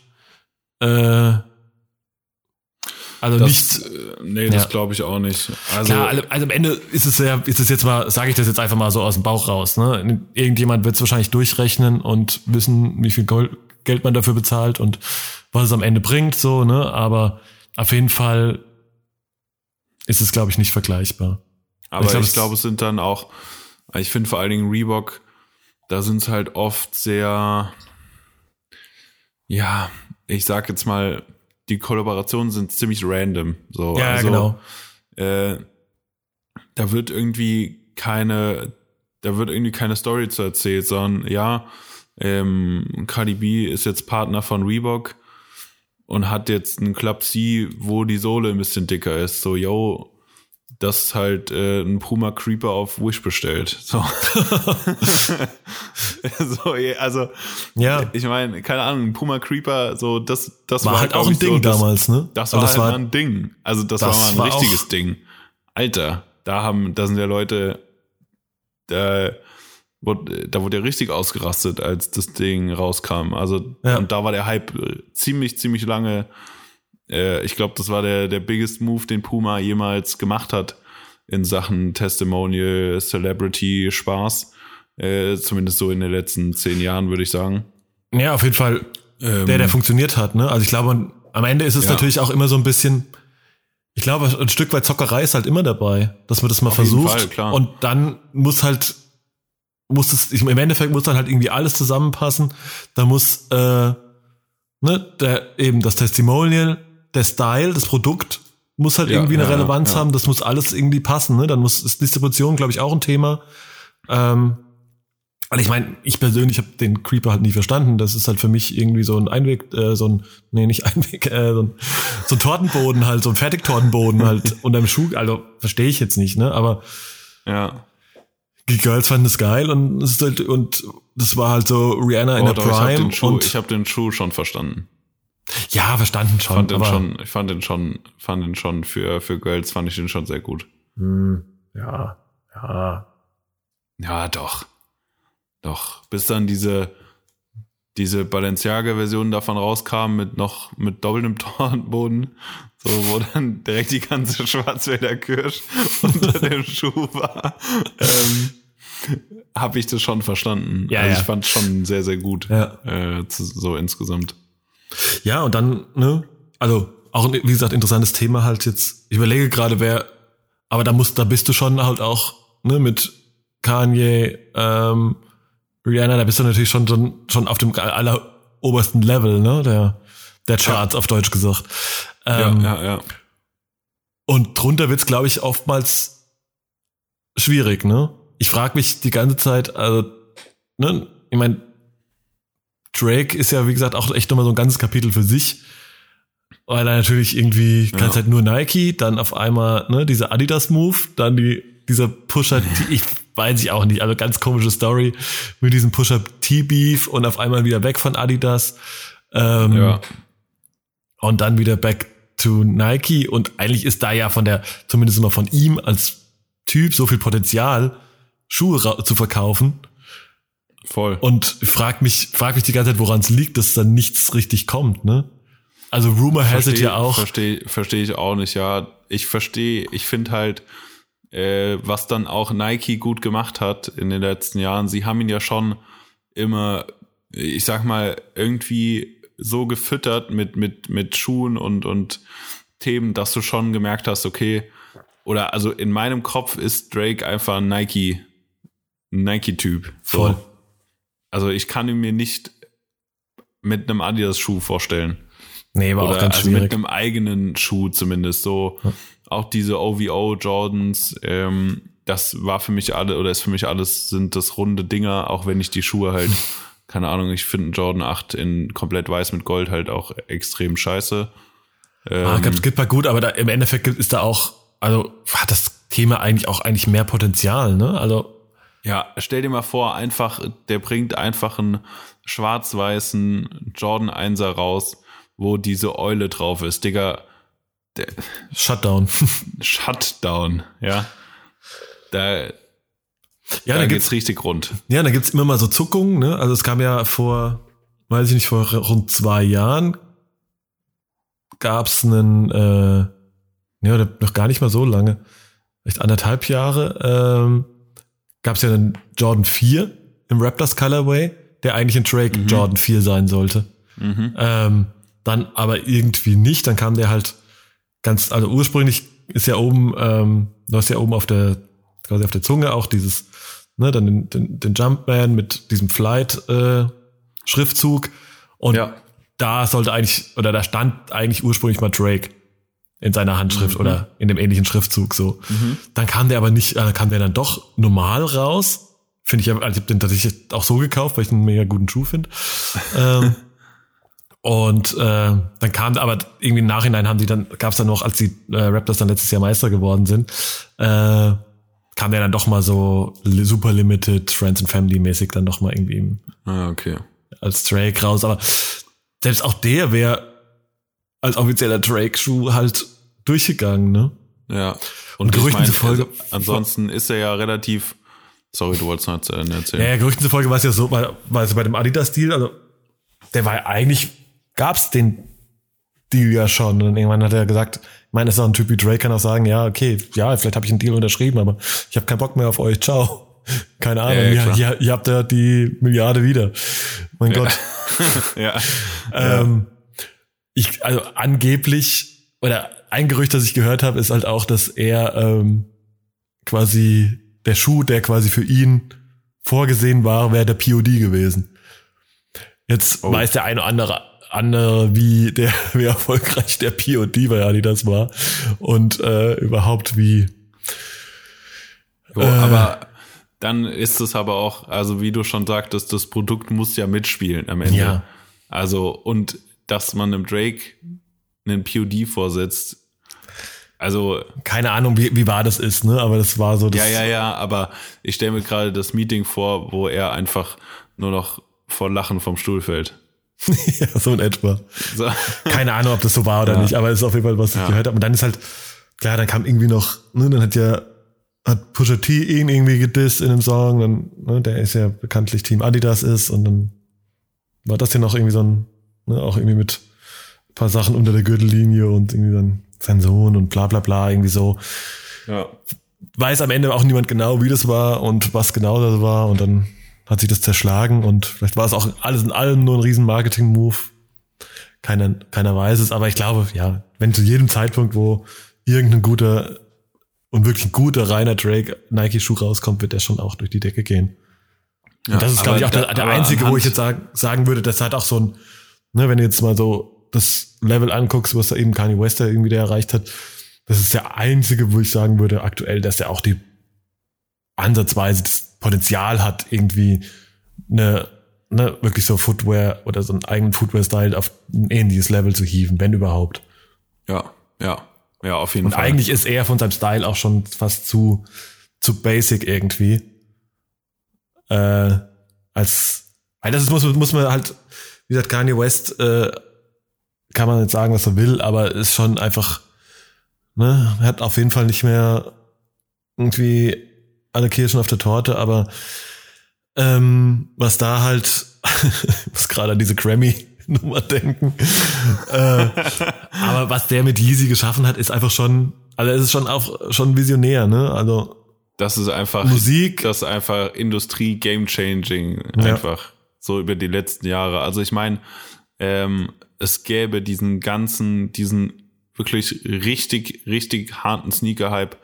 Äh, also das, nicht. Äh, nee, das ja. glaube ich auch nicht. Also, Klar, also, also am Ende ist es ja, ist es jetzt mal, sage ich das jetzt einfach mal so aus dem Bauch raus. Ne? Irgendjemand wird es wahrscheinlich durchrechnen und wissen, wie viel Geld man dafür bezahlt und was es am Ende bringt, so, ne? Aber auf jeden Fall ist es, glaube ich, nicht vergleichbar. Aber ich glaube, ich glaub, es sind dann auch, ich finde vor allen Dingen Reebok, da sind es halt oft sehr, ja, ich sag jetzt mal, die Kollaborationen sind ziemlich random. So, ja, also, genau. Äh, da wird irgendwie keine, da wird irgendwie keine Story zu erzählt, sondern ja, ähm, Cardi B ist jetzt Partner von Reebok und hat jetzt einen Club C, wo die Sohle ein bisschen dicker ist. So, yo, das ist halt äh, ein Puma Creeper auf Wish bestellt. So. so also, ja. ich meine, keine Ahnung, Puma Creeper, so, das, das war, war halt auch ein Ding so, damals, ne? Das war das halt war, ein Ding. Also, das, das war mal ein war richtiges Ding. Alter, da haben, da sind ja Leute, da, wurde, da wurde er richtig ausgerastet, als das Ding rauskam. Also, Ja. und da war der Hype äh, ziemlich, ziemlich lange. Äh, ich glaube, das war der, der biggest Move, den Puma jemals gemacht hat in Sachen Testimonial, Celebrity, Spaß. Äh, zumindest so in den letzten zehn Jahren, würde ich sagen. Ja, auf jeden Fall Ähm, der, der funktioniert hat. Ne? Also ich glaube, am Ende ist es Ja. natürlich auch immer so ein bisschen, ich glaube, ein Stück weit Zockerei ist halt immer dabei, dass man das mal Auf jeden versucht. Fall, klar. Und dann muss halt, muss es, im Endeffekt muss dann halt irgendwie alles zusammenpassen. Da muss, äh, ne, der, eben das Testimonial, der Style, das Produkt muss halt Ja, irgendwie eine ja, Relevanz ja. haben. Das muss alles irgendwie passen. Ne? Dann muss ist Distribution, glaube ich, auch ein Thema. Ähm, also ich meine, ich persönlich habe den Creeper halt nie verstanden. Das ist halt für mich irgendwie so ein Einweg, äh, so ein, nee, nicht Einweg, äh, so ein, so ein Tortenboden halt, so ein Fertigtortenboden halt unterm Schuh. Also verstehe ich jetzt nicht, ne? Aber ja. Die Girls fanden es geil und es ist halt, und das war halt so Rihanna in Oh, der doch, ich habe Prime den, Schuh, und ich hab den Schuh schon verstanden. ja, verstanden schon. Fand den schon, ich fand den schon, fand den schon für, für Girls fand ich den schon sehr gut. Hm, ja, ja. Ja, doch. Doch. Bis dann diese, diese Balenciaga-Version davon rauskam mit noch, mit doppeltem Tortenboden, so, wo dann direkt die ganze Schwarzwälder Kirsch unter dem Schuh war, ähm, habe ich das schon verstanden. Ja, also ja. ich fand es schon sehr, sehr gut. Ja. Äh, so insgesamt. Ja, und dann, ne, also auch, wie gesagt, interessantes Thema halt jetzt. Ich überlege gerade, wer, aber da musst, da bist du schon halt auch, ne, mit Kanye, ähm, Rihanna, da bist du natürlich schon, schon, schon auf dem allerobersten Level, ne, der, der Charts auf Deutsch gesagt. Ähm, ja, ja, ja. Und drunter wird's, glaube ich, oftmals schwierig, ne? Ich frage mich die ganze Zeit, also, ne, ich meine, Drake ist ja, wie gesagt, auch echt nochmal so ein ganzes Kapitel für sich. Weil er natürlich irgendwie, Ja. ganz halt nur Nike, dann auf einmal, ne, dieser Adidas-Move, dann die, dieser Pusher, T- ich weiß ich auch nicht, also ganz komische Story mit diesem Pusher T-Beef und auf einmal wieder weg von Adidas. Ähm, ja. und dann wieder back to Nike und eigentlich ist da ja von der, zumindest immer von ihm als Typ so viel Potenzial, Schuhe zu verkaufen Voll. und frag mich, frag mich die ganze Zeit, woran es liegt, dass dann nichts richtig kommt, ne? Also Rumor has it ja auch. Verstehe versteh ich auch nicht, ja. Ich verstehe, ich finde halt, äh, was dann auch Nike gut gemacht hat in den letzten Jahren, sie haben ihn ja schon immer, ich sag mal, irgendwie so gefüttert mit, mit, mit Schuhen und, und Themen, dass du schon gemerkt hast, okay, oder also in meinem Kopf ist Drake einfach ein Nike, Nike-Typ. So. Voll. Also ich kann ihn mir nicht mit einem Adidas-Schuh vorstellen. Nee, war Oder auch ganz also mit einem eigenen Schuh zumindest. So auch diese OVO Jordans, ähm, das war für mich alle oder ist für mich alles sind das runde Dinger, auch wenn ich die Schuhe halt, keine Ahnung, ich finde Jordan 8 in komplett weiß mit Gold halt auch extrem scheiße. Ähm, Ah, gibt, gibt mal gut, aber da, im Endeffekt ist da auch, also hat das Thema eigentlich auch eigentlich mehr Potenzial, ne? Also Ja, stell dir mal vor, einfach, der bringt einfach einen schwarz-weißen Jordan 1er raus, wo diese Eule drauf ist. Digga, Shutdown. Shutdown, ja. Da, ja, da da geht's gibt's, richtig rund. ja, da gibt's immer mal so Zuckungen, ne? Also es kam ja vor, weiß ich nicht, vor rund zwei Jahren gab's einen, äh, ja, oder noch gar nicht mal so lange, vielleicht anderthalb Jahre, ähm, gab's ja einen Jordan 4 im Raptors Colorway, der eigentlich ein Drake Jordan 4 sein sollte. Mhm. Ähm, dann aber irgendwie nicht. Dann kam der halt ganz, also ursprünglich ist ja oben, ähm, du hast ja oben auf der, quasi auf der Zunge auch dieses, ne, dann den, den, den Jumpman mit diesem Flight äh, Schriftzug und Ja. da sollte eigentlich, oder da stand eigentlich ursprünglich mal Drake in seiner Handschrift Mhm. oder in dem ähnlichen Schriftzug so. Dann kam der aber nicht, äh, dann kam der dann doch normal raus. Finde ich, ja- also ich habe den tatsächlich auch so gekauft, weil ich einen mega guten Schuh finde. ähm, und äh, dann kam aber irgendwie im Nachhinein haben die dann, gab es dann noch, als die äh, Raptors dann letztes Jahr Meister geworden sind, äh, kam der dann doch mal so super limited, Friends and Family mäßig dann doch mal irgendwie im, Ah, okay. als Drake raus. Aber selbst auch der wäre als offizieller Drake-Schuh halt durchgegangen, ne? Ja. Und Gerüchten zufolge- also, ansonsten ist er ja relativ Sorry, du wolltest noch zu Ende erzählen. Naja, Gerüchten zufolge war es ja so, weil, weil es bei dem Adidas-Deal, also der war ja eigentlich, gab's den Deal ja schon. Und irgendwann hat er gesagt, ich meine, das ist auch ein Typ wie Drake kann auch sagen, ja, okay, ja, vielleicht habe ich einen Deal unterschrieben, aber ich habe keinen Bock mehr auf euch, ciao. Keine Ahnung, Ja, ja, ihr, ihr, ihr habt ja die Milliarde wieder. Mein Gott. ja. Ähm, ich, also angeblich, oder ein Gerücht, das ich gehört habe, ist halt auch, dass er ähm, quasi der Schuh, der quasi für ihn vorgesehen war, wäre der POD gewesen. Jetzt Oh. weiß der eine oder andere, andere wie der, wie erfolgreich der POD bei Adidas war und äh, überhaupt wie Jo, aber dann ist es aber auch, also wie du schon sagtest, das Produkt muss ja mitspielen am Ende. Ja. Also, und dass man einem Drake einen POD vorsetzt, also keine Ahnung, wie, wie wahr das ist, ne? Aber das war so das. ja, ja, ja, aber ich stelle mir gerade das Meeting vor, wo er einfach nur noch vor Lachen vom Stuhl fällt. ja, so in etwa. So. Keine Ahnung, ob das so war oder Ja. nicht, aber es ist auf jeden Fall, was ich Ja. gehört habe. Und dann ist halt, klar, dann kam irgendwie noch, ne, dann hat ja, hat Pusha T ihn irgendwie gedisst in einem Song, dann, ne, der ist ja bekanntlich Team Adidas ist und dann war das ja noch irgendwie so ein, ne, auch irgendwie mit ein paar Sachen unter der Gürtellinie und irgendwie dann sein Sohn und bla bla bla, irgendwie so. Ja. Weiß am Ende auch niemand genau, wie das war und was genau das war und dann hat sich das zerschlagen und vielleicht war es auch alles in allem nur ein riesen Marketing-Move. Keiner, keiner weiß es, aber ich glaube, ja, wenn zu jedem Zeitpunkt, wo irgendein guter und wirklich guter reiner Drake Nike-Schuh rauskommt, wird der schon auch durch die Decke gehen. Ja, und das ist, glaube ich, auch der, der einzige, wo ich jetzt sagen, sagen würde, das hat auch so ein, ne, wenn du jetzt mal so das Level anguckst, was da eben Kanye West da irgendwie der erreicht hat, das ist der einzige, wo ich sagen würde, aktuell, dass er auch die ansatzweise das Potenzial hat, irgendwie eine, ne, wirklich so Footwear oder so einen eigenen Footwear-Style auf ein ähnliches Level zu hieven, wenn überhaupt. Ja, ja, ja, auf jeden Und Fall. eigentlich ist er von seinem Style auch schon fast zu, zu basic irgendwie. Äh, als, weil das ist, muss, muss man halt, wie gesagt, Kanye West, äh, kann man jetzt sagen, was er will, aber ist schon einfach, ne, hat auf jeden Fall nicht mehr irgendwie alle Kirschen auf der Torte, aber ähm, was da halt, ich muss gerade an diese Grammy-Nummer denken, äh, aber was der mit Yeezy geschaffen hat, ist einfach schon, also es ist schon auch schon visionär, ne? Also das ist einfach Musik. das ist einfach Industrie Game Changing Ja. einfach so über die letzten Jahre. Also ich meine, ähm, es gäbe diesen ganzen, diesen wirklich richtig, richtig harten Sneaker-Hype,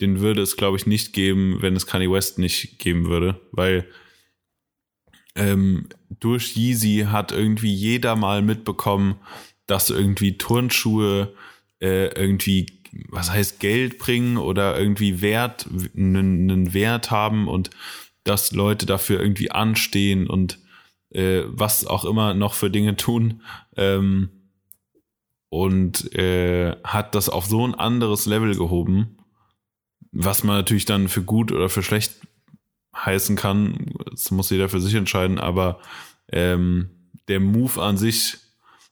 den würde es, glaube ich, nicht geben, wenn es Kanye West nicht geben würde, weil ähm, durch Yeezy hat irgendwie jeder mal mitbekommen, dass irgendwie Turnschuhe äh, irgendwie, was heißt Geld bringen oder irgendwie Wert, einen, Wert haben und dass Leute dafür irgendwie anstehen und äh, was auch immer noch für Dinge tun. Ähm, und äh, hat das auf so ein anderes Level gehoben, was man natürlich dann für gut oder für schlecht heißen kann. Das muss jeder für sich entscheiden, aber ähm, der Move an sich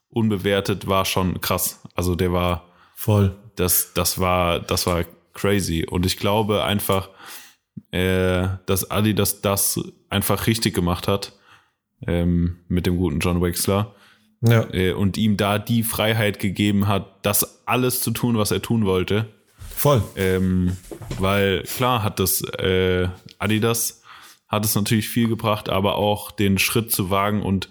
unbewertet war schon krass. Also der war, Voll. das, das war, das war crazy. Und ich glaube einfach, äh, dass Adidas das einfach richtig gemacht hat ähm, mit dem guten John Wexler Ja. äh, und ihm da die Freiheit gegeben hat, das alles zu tun, was er tun wollte. Voll. Ähm, weil klar hat das äh, Adidas hat es natürlich viel gebracht, aber auch den Schritt zu wagen und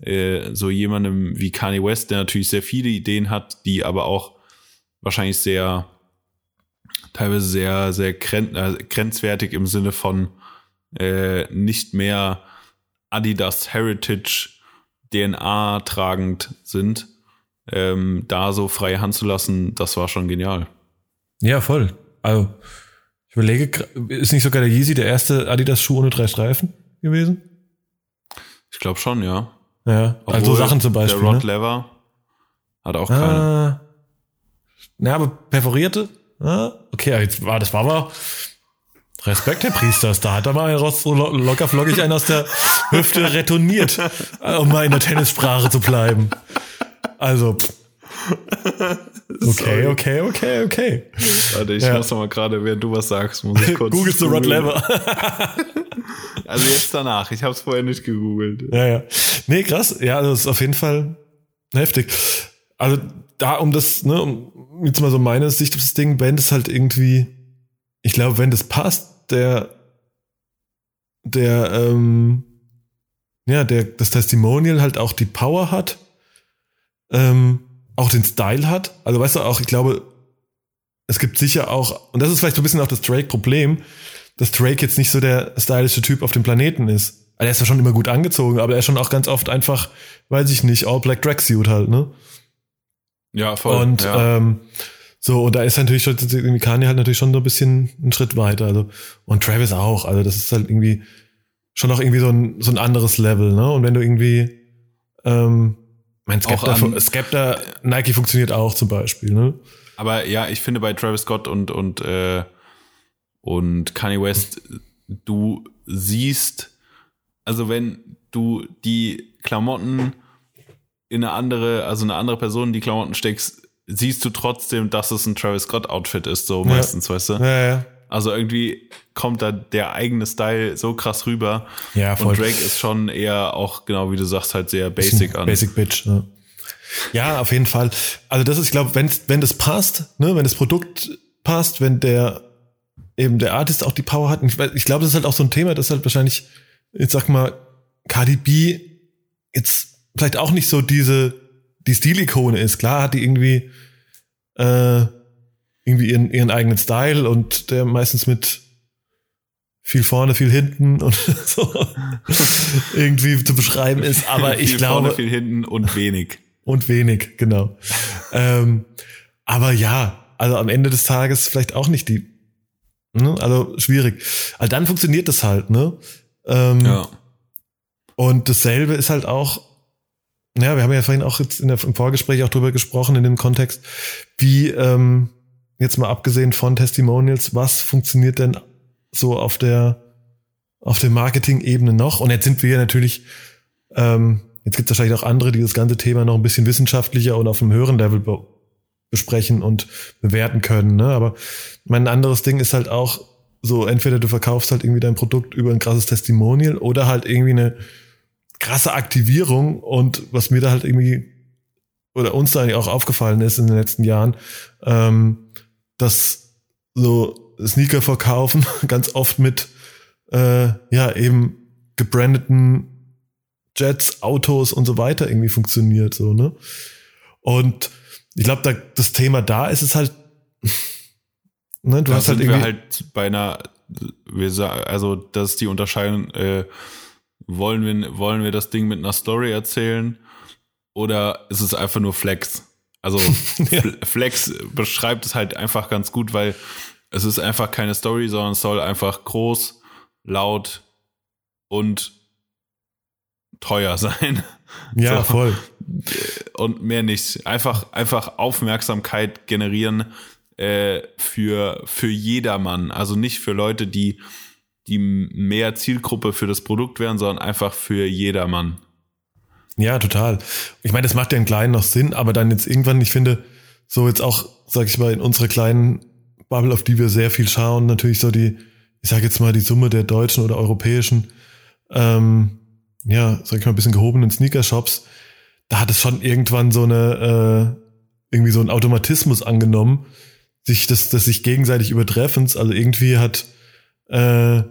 äh, so jemandem wie Kanye West, der natürlich sehr viele Ideen hat, die aber auch wahrscheinlich sehr teilweise sehr sehr gren äh, grenzwertig im Sinne von äh, nicht mehr Adidas Heritage DNA tragend sind, ähm, da so freie Hand zu lassen, das war schon genial. Ja, voll. Also, ich überlege, ist nicht sogar der Yeezy der erste Adidas-Schuh ohne drei Streifen gewesen? Ich glaube schon, ja. Ja, also so Obwohl Sachen zum Beispiel. Der Rod ne? Lever hat auch keine. Ah. Na, aber perforierte? Ah, okay, jetzt war das war aber Respekt, Herr Priesters. Da hat er mal raus, so lo- locker flockig einen aus der Hüfte retourniert, um mal in der Tennissprache zu bleiben. Also, okay, okay, okay, okay. Warte, ich ja. muss noch mal gerade, während du was sagst, muss ich kurz. Googlest du Rod Lever? also jetzt danach. Ich habe es vorher nicht gegoogelt. Ja, ja. Nee, krass. Ja, das ist auf jeden Fall heftig. Also da um das, ne, um jetzt mal so meine Sicht auf das Ding, wenn das halt irgendwie, ich glaube, wenn das passt, der, der, ähm, ja, der, das Testimonial halt auch die Power hat, ähm, auch den Style hat. Also weißt du auch, ich glaube, es gibt sicher auch, und das ist vielleicht so ein bisschen auch das Drake-Problem, dass Drake jetzt nicht so der stylische Typ auf dem Planeten ist. Also er ist ja schon immer gut angezogen, aber er ist schon auch ganz oft einfach, weiß ich nicht, All Black Tracksuit halt, ne? Ja, voll. Und ja. ähm, so, und da ist natürlich schon, Kanye halt natürlich schon so ein bisschen einen Schritt weiter. Also, und Travis auch. Also, das ist halt irgendwie schon auch irgendwie so ein, so ein anderes Level, ne? Und wenn du irgendwie, ähm, mein Skepta, Skepta, Nike funktioniert auch zum Beispiel, ne? Aber ja, ich finde bei Travis Scott und, und, äh, und Kanye West, du siehst, also wenn du die Klamotten in eine andere, also eine andere Person die Klamotten steckst, siehst du trotzdem, dass es ein Travis Scott Outfit ist, so meistens, weißt du? Ja, ja. Also irgendwie kommt da der eigene Style so krass rüber. Ja, voll. Und Drake ist schon eher auch, genau wie du sagst, halt sehr basic an. Basic Bitch, ja. Ja, auf jeden Fall. Also das ist, ich glaube, wenn, wenn das passt, ne, wenn das Produkt passt, wenn der eben der Artist auch die Power hat. Ich, ich glaube, das ist halt auch so ein Thema, das halt wahrscheinlich, jetzt sag mal, Cardi B jetzt vielleicht auch nicht so diese, die Stilikone ist. Klar hat die irgendwie, äh, irgendwie ihren, ihren eigenen Style und der meistens mit viel vorne, viel hinten und so irgendwie zu beschreiben ist. Aber ich viel glaube. Vorne, viel hinten und wenig. Und wenig, genau. ähm, aber ja, also am Ende des Tages vielleicht auch nicht die. Ne? Also schwierig. Also dann funktioniert das halt, ne? Ähm, ja. Und dasselbe ist halt auch, ja, wir haben ja vorhin auch jetzt in der, im Vorgespräch auch drüber gesprochen, in dem Kontext, wie, ähm, jetzt mal abgesehen von Testimonials, was funktioniert denn so auf der, auf der Marketing-Ebene noch? Und jetzt sind wir natürlich, ähm, jetzt gibt es wahrscheinlich auch andere, die das ganze Thema noch ein bisschen wissenschaftlicher und auf einem höheren Level be besprechen und bewerten können. Ne? Aber mein anderes Ding ist halt auch so, entweder du verkaufst halt irgendwie dein Produkt über ein krasses Testimonial oder halt irgendwie eine krasse Aktivierung und was mir da halt irgendwie oder uns da eigentlich auch aufgefallen ist in den letzten Jahren, ähm, dass so Sneaker verkaufen ganz oft mit äh, ja eben gebrandeten Jets, Autos und so weiter irgendwie funktioniert so ne? Und ich glaube da das Thema da ist es halt ne, du da hast halt irgendwie halt bei einer wir sagen also das ist die Unterscheidung äh, wollen wir, wollen wir das Ding mit einer Story erzählen oder ist es einfach nur Flex? Also ja. Flex beschreibt es halt einfach ganz gut, weil es ist einfach keine Story, sondern es soll einfach groß, laut und teuer sein. Ja, so. voll. Und mehr nicht. Einfach, einfach Aufmerksamkeit generieren äh, für, für jedermann. Also nicht für Leute, die die mehr Zielgruppe für das Produkt wären, sondern einfach für jedermann. Ja, total. Ich meine, das macht ja im Kleinen noch Sinn, aber dann jetzt irgendwann, ich finde, so jetzt auch, sag ich mal, in unserer kleinen Bubble, auf die wir sehr viel schauen, natürlich so die, ich sage jetzt mal, die Summe der deutschen oder europäischen, ähm, ja, sag ich mal, ein bisschen gehobenen Sneaker-Shops, da hat es schon irgendwann so eine, äh, irgendwie so ein Automatismus angenommen, sich das, das sich gegenseitig übertreffens, also irgendwie hat, äh,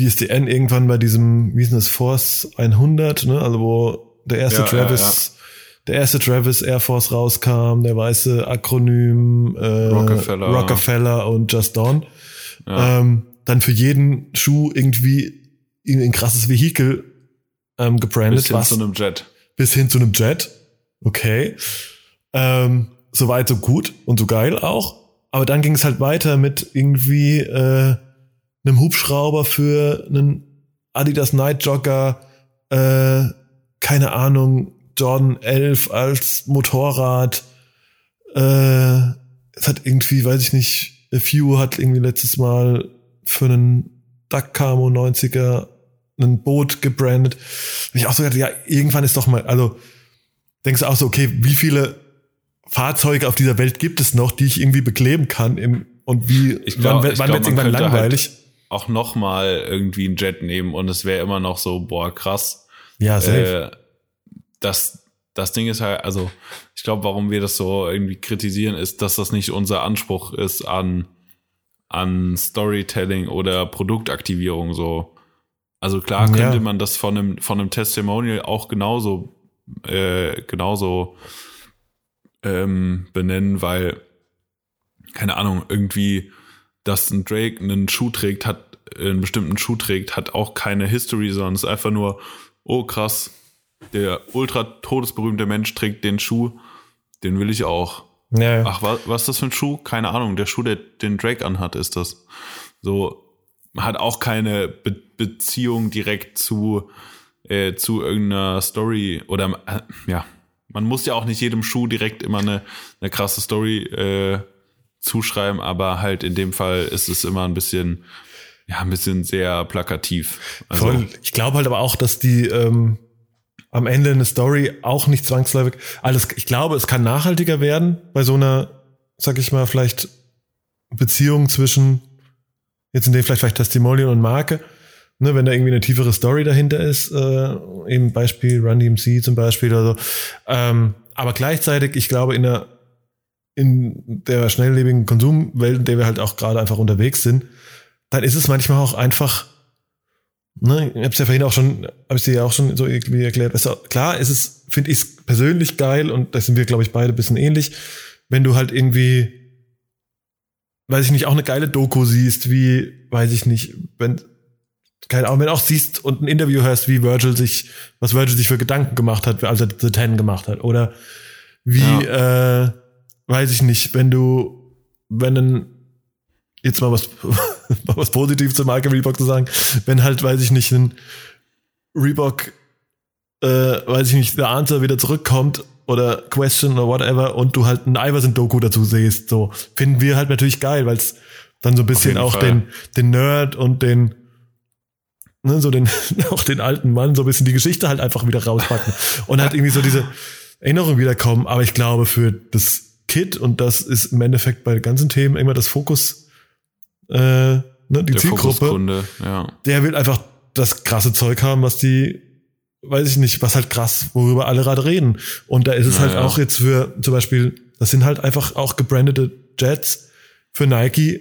BSDN irgendwann bei diesem, wie ist das, Force 100, ne? Also wo der erste ja, Travis, ja, ja. der erste Travis Air Force rauskam, der weiße Akronym äh, Rockefeller, Rockefeller und Just Dawn. Ähm, dann für jeden Schuh irgendwie ein krasses Vehikel ähm, gebrandet. Bis hin was, zu einem Jet. Bis hin zu einem Jet. Okay. Ähm, so weit, so gut und so geil auch. Aber dann ging es halt weiter mit irgendwie äh, einem Hubschrauber für einen Adidas Night Jogger, äh, keine Ahnung, Jordan 11 als Motorrad. Äh, es hat irgendwie, weiß ich nicht, A Few hat irgendwie letztes Mal für einen Duck Camo 90er ein Boot gebrandet. ich auch so gedacht, ja, irgendwann ist doch mal, also denkst du auch so, okay, wie viele Fahrzeuge auf dieser Welt gibt es noch, die ich irgendwie bekleben kann im, und wie, Ich glaub- wann, wann wird's man irgendwann könnte langweilig? Halt auch noch mal irgendwie einen Jet nehmen und es wäre immer noch so, boah, krass. ja, safe. Äh, das, das Ding ist halt, also ich glaube, warum wir das so irgendwie kritisieren, ist, dass das nicht unser Anspruch ist an, an Storytelling oder Produktaktivierung so. Also klar Ja. könnte man das von einem, von einem Testimonial auch genauso, äh, genauso ähm, benennen, weil, keine Ahnung, irgendwie, dass ein Drake einen Schuh trägt, hat, einen bestimmten Schuh trägt, hat auch keine History, sondern es ist einfach nur, oh krass, der ultra todesberühmte Mensch trägt den Schuh, den will ich auch. ja, ja. Ach, was, was ist das für ein Schuh? Keine Ahnung. Der Schuh, der den Drake anhat, ist das. So, hat auch keine Be Beziehung direkt zu, äh, zu irgendeiner Story oder, äh, ja. Man muss ja auch nicht jedem Schuh direkt immer eine, eine krasse Story äh, zuschreiben, aber halt in dem Fall ist es immer ein bisschen, ja, ein bisschen sehr plakativ. Also, Voll. Ich glaube halt aber auch, dass die ähm, am Ende eine Story auch nicht zwangsläufig alles. Ich glaube, es kann nachhaltiger werden bei so einer, sag ich mal, vielleicht Beziehung zwischen jetzt in dem vielleicht vielleicht Testimonial und Marke. Ne, wenn da irgendwie eine tiefere Story dahinter ist, äh, eben Beispiel Run DMC zum Beispiel oder so. Ähm, aber gleichzeitig, ich glaube, in der in der schnelllebigen Konsumwelt, in der wir halt auch gerade einfach unterwegs sind, dann ist es manchmal auch einfach, ne, ich hab's ja vorhin auch schon, habe ich dir ja auch schon so irgendwie erklärt, weißt du, klar ist es, finde ich persönlich geil und da sind wir, glaube ich, beide ein bisschen ähnlich, wenn du halt irgendwie, weiß ich nicht, auch eine geile Doku siehst, wie, weiß ich nicht, wenn, keine Ahnung, wenn du auch siehst und ein Interview hörst, wie Virgil sich, was Virgil sich für Gedanken gemacht hat, als er The Ten gemacht hat, oder wie, äh, weiß ich nicht, wenn du, wenn ein, jetzt mal was, mal was Positives zur Marke Reebok zu sagen, wenn halt, weiß ich nicht, ein Reebok, äh, weiß ich nicht, der Answer wieder zurückkommt oder Question oder whatever und du halt ein Iverson-Doku dazu siehst, so, finden wir halt natürlich geil, weil es dann so ein bisschen auch Fall. den, den Nerd und den, ne, so den, auch den alten Mann, so ein bisschen die Geschichte halt einfach wieder rauspacken und halt irgendwie so diese Erinnerung wiederkommen. Aber ich glaube, für das Kid, und das ist im Endeffekt bei ganzen Themen immer das Fokus, äh, ne, die der Zielgruppe, ja. der will einfach das krasse Zeug haben, was die, weiß ich nicht, was halt krass, worüber alle gerade reden. Und da ist es halt Naja. auch jetzt für, zum Beispiel, das sind halt einfach auch gebrandete Jets für Nike.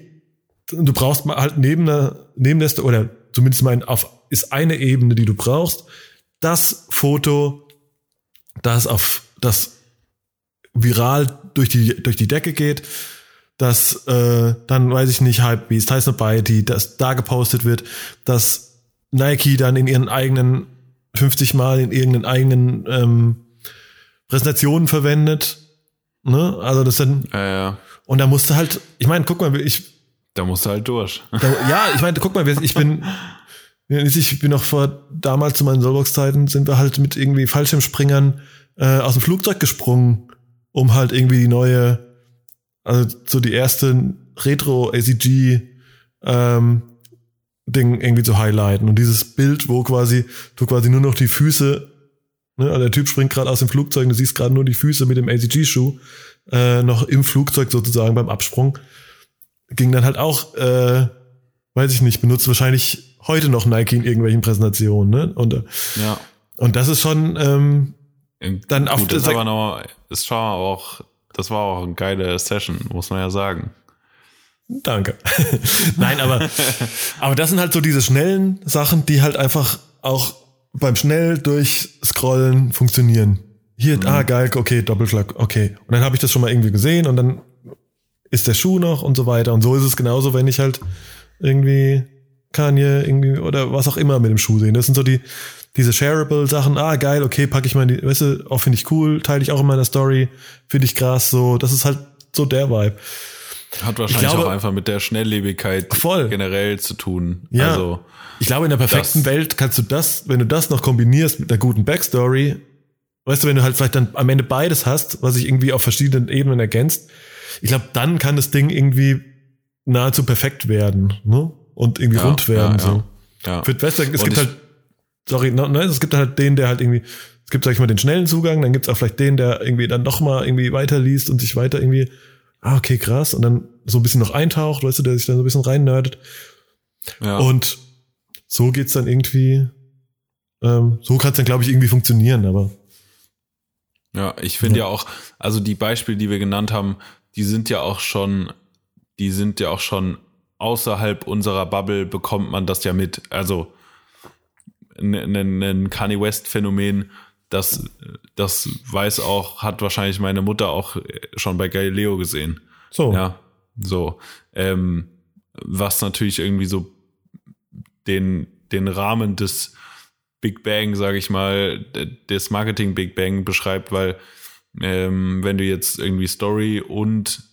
Und du brauchst mal halt neben der, neben der, oder zumindest mal auf, ist eine Ebene, die du brauchst, das Foto, das auf, das viral durch die, durch die Decke geht, dass äh, dann, weiß ich nicht, Hypebeast, Tyson Piety, dass da gepostet wird, dass Nike dann in ihren eigenen 50 Mal in irgendeinen eigenen ähm, Präsentationen verwendet. Ne? Also das sind, Ja, ja. und da musst du halt, ich meine, guck mal, ich, Da musst du halt durch. da, ja, ich meine, guck mal, ich bin, ich bin noch vor damals zu meinen Soulbox-Zeiten sind wir halt mit irgendwie Fallschirmspringern äh, aus dem Flugzeug gesprungen, um halt irgendwie die neue, also so die erste Retro ACG ähm, Ding irgendwie zu highlighten und dieses Bild, wo quasi du quasi nur noch die Füße, ne, also der Typ springt gerade aus dem Flugzeug, und du siehst gerade nur die Füße mit dem ACG-Schuh äh, noch im Flugzeug sozusagen beim Absprung, ging dann halt auch, äh, weiß ich nicht, benutzt wahrscheinlich heute noch Nike in irgendwelchen Präsentationen, ne? Und, äh, Ja. und das ist schon, ähm, Dann auf Gut, ist Sek- aber noch, ist schon auch, das war auch eine geile Session, muss man ja sagen. Danke. Nein, aber, aber das sind halt so diese schnellen Sachen, die halt einfach auch beim schnell durchscrollen funktionieren. Hier, ah, geil, okay, Doppelschlag, okay. Und dann habe ich das schon mal irgendwie gesehen und dann ist der Schuh noch und so weiter. Und so ist es genauso, wenn ich halt irgendwie Kanye irgendwie oder was auch immer mit dem Schuh sehe. Das sind so die, diese shareable Sachen. Ah, geil, okay, packe ich mal in die, weißt du, auch finde ich cool, teile ich auch in meiner Story, finde ich krass, so. Das ist halt so der Vibe. Hat wahrscheinlich glaube- auch einfach mit der Schnelllebigkeit Voll. generell zu tun. Ja. Also, Ich glaube, in der perfekten Welt kannst du das, wenn du das noch kombinierst mit einer guten Backstory, weißt du, wenn du halt vielleicht dann am Ende beides hast, was sich irgendwie auf verschiedenen Ebenen ergänzt, ich glaube, dann kann das Ding irgendwie nahezu perfekt werden, ne? Und irgendwie Ja, rund werden. ja, so. ja. Für, weißt du, es Und gibt halt sorry, no, ne, es gibt halt den, der halt irgendwie, es gibt, sag ich mal, den schnellen Zugang, dann gibt's auch vielleicht den, der irgendwie dann noch mal irgendwie weiterliest und sich weiter irgendwie, ah, okay, krass, und dann so ein bisschen noch eintaucht, weißt du, der sich dann so ein bisschen rein nerdet. Ja. Und so geht's dann irgendwie, ähm, so kann's dann, glaube ich, irgendwie funktionieren, aber Ja, ich finde ja. ja auch, also die Beispiele, die wir genannt haben, die sind ja auch schon, die sind ja auch schon außerhalb unserer Bubble bekommt man das ja mit. Also ein, ein, ein Kanye West Phänomen, das, das weiß auch, hat wahrscheinlich meine Mutter auch schon bei Galileo gesehen. so. Ja, so. Ähm, was natürlich irgendwie so den, den Rahmen des Big Bang, sage ich mal, des Marketing Big Bang beschreibt, weil ähm, wenn du jetzt irgendwie Story und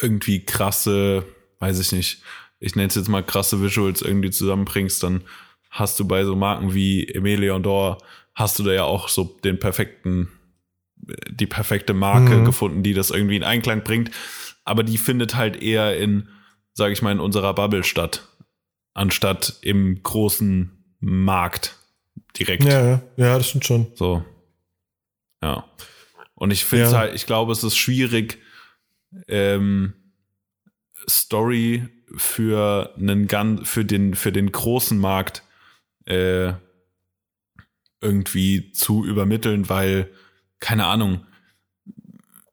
irgendwie krasse, weiß ich nicht, ich nenne es jetzt mal krasse Visuals irgendwie zusammenbringst, dann hast du bei so Marken wie Emelion Dor, hast du da ja auch so den perfekten, die perfekte Marke Mhm. gefunden, die das irgendwie in Einklang bringt. Aber die findet halt eher in, sage ich mal, in unserer Bubble statt, anstatt im großen Markt direkt. Ja, ja, ja, das stimmt schon. So. Ja. Und ich finde es Ja. halt, ich glaube, es ist schwierig, ähm, Story für einen ganz, für den, für den großen Markt äh, irgendwie zu übermitteln, weil, keine Ahnung,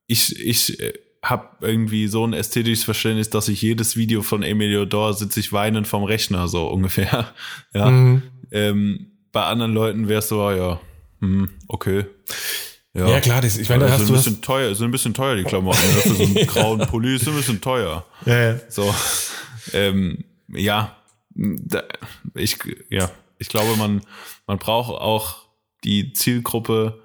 ich, ich äh, habe irgendwie so ein ästhetisches Verständnis, dass ich jedes Video von Emilio Dor sitze ich weinend vom Rechner, so ungefähr. Ja. Mhm. Ähm, bei anderen Leuten wäre es so, ah, ja, hm, okay. Ja, klar, das, ich meine, da Ja, hast sind du ein bisschen teuer, sind ein bisschen teuer, die Klamotten. Für so einen grauen Pulli ist ein bisschen teuer. ja, ja. So, ähm, ja, da, ich, ja, ich glaube, man, man braucht auch die Zielgruppe,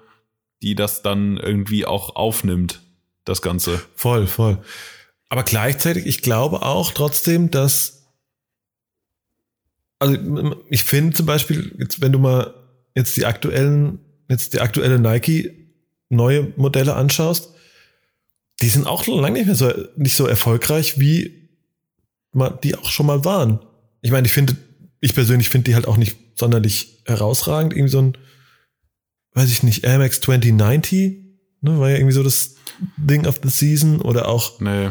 die das dann irgendwie auch aufnimmt, das Ganze. Voll, voll. Aber gleichzeitig, ich glaube auch trotzdem, dass, also ich finde zum Beispiel, jetzt wenn du mal jetzt die aktuellen, jetzt die aktuelle Nike neue Modelle anschaust, die sind auch lange nicht mehr so, nicht so erfolgreich, wie die auch schon mal waren. Ich meine, ich finde, ich persönlich finde die halt auch nicht sonderlich herausragend. Irgendwie so ein, weiß ich nicht, Air Max 2090, ne, war ja irgendwie so das Ding of the Season oder auch Nee,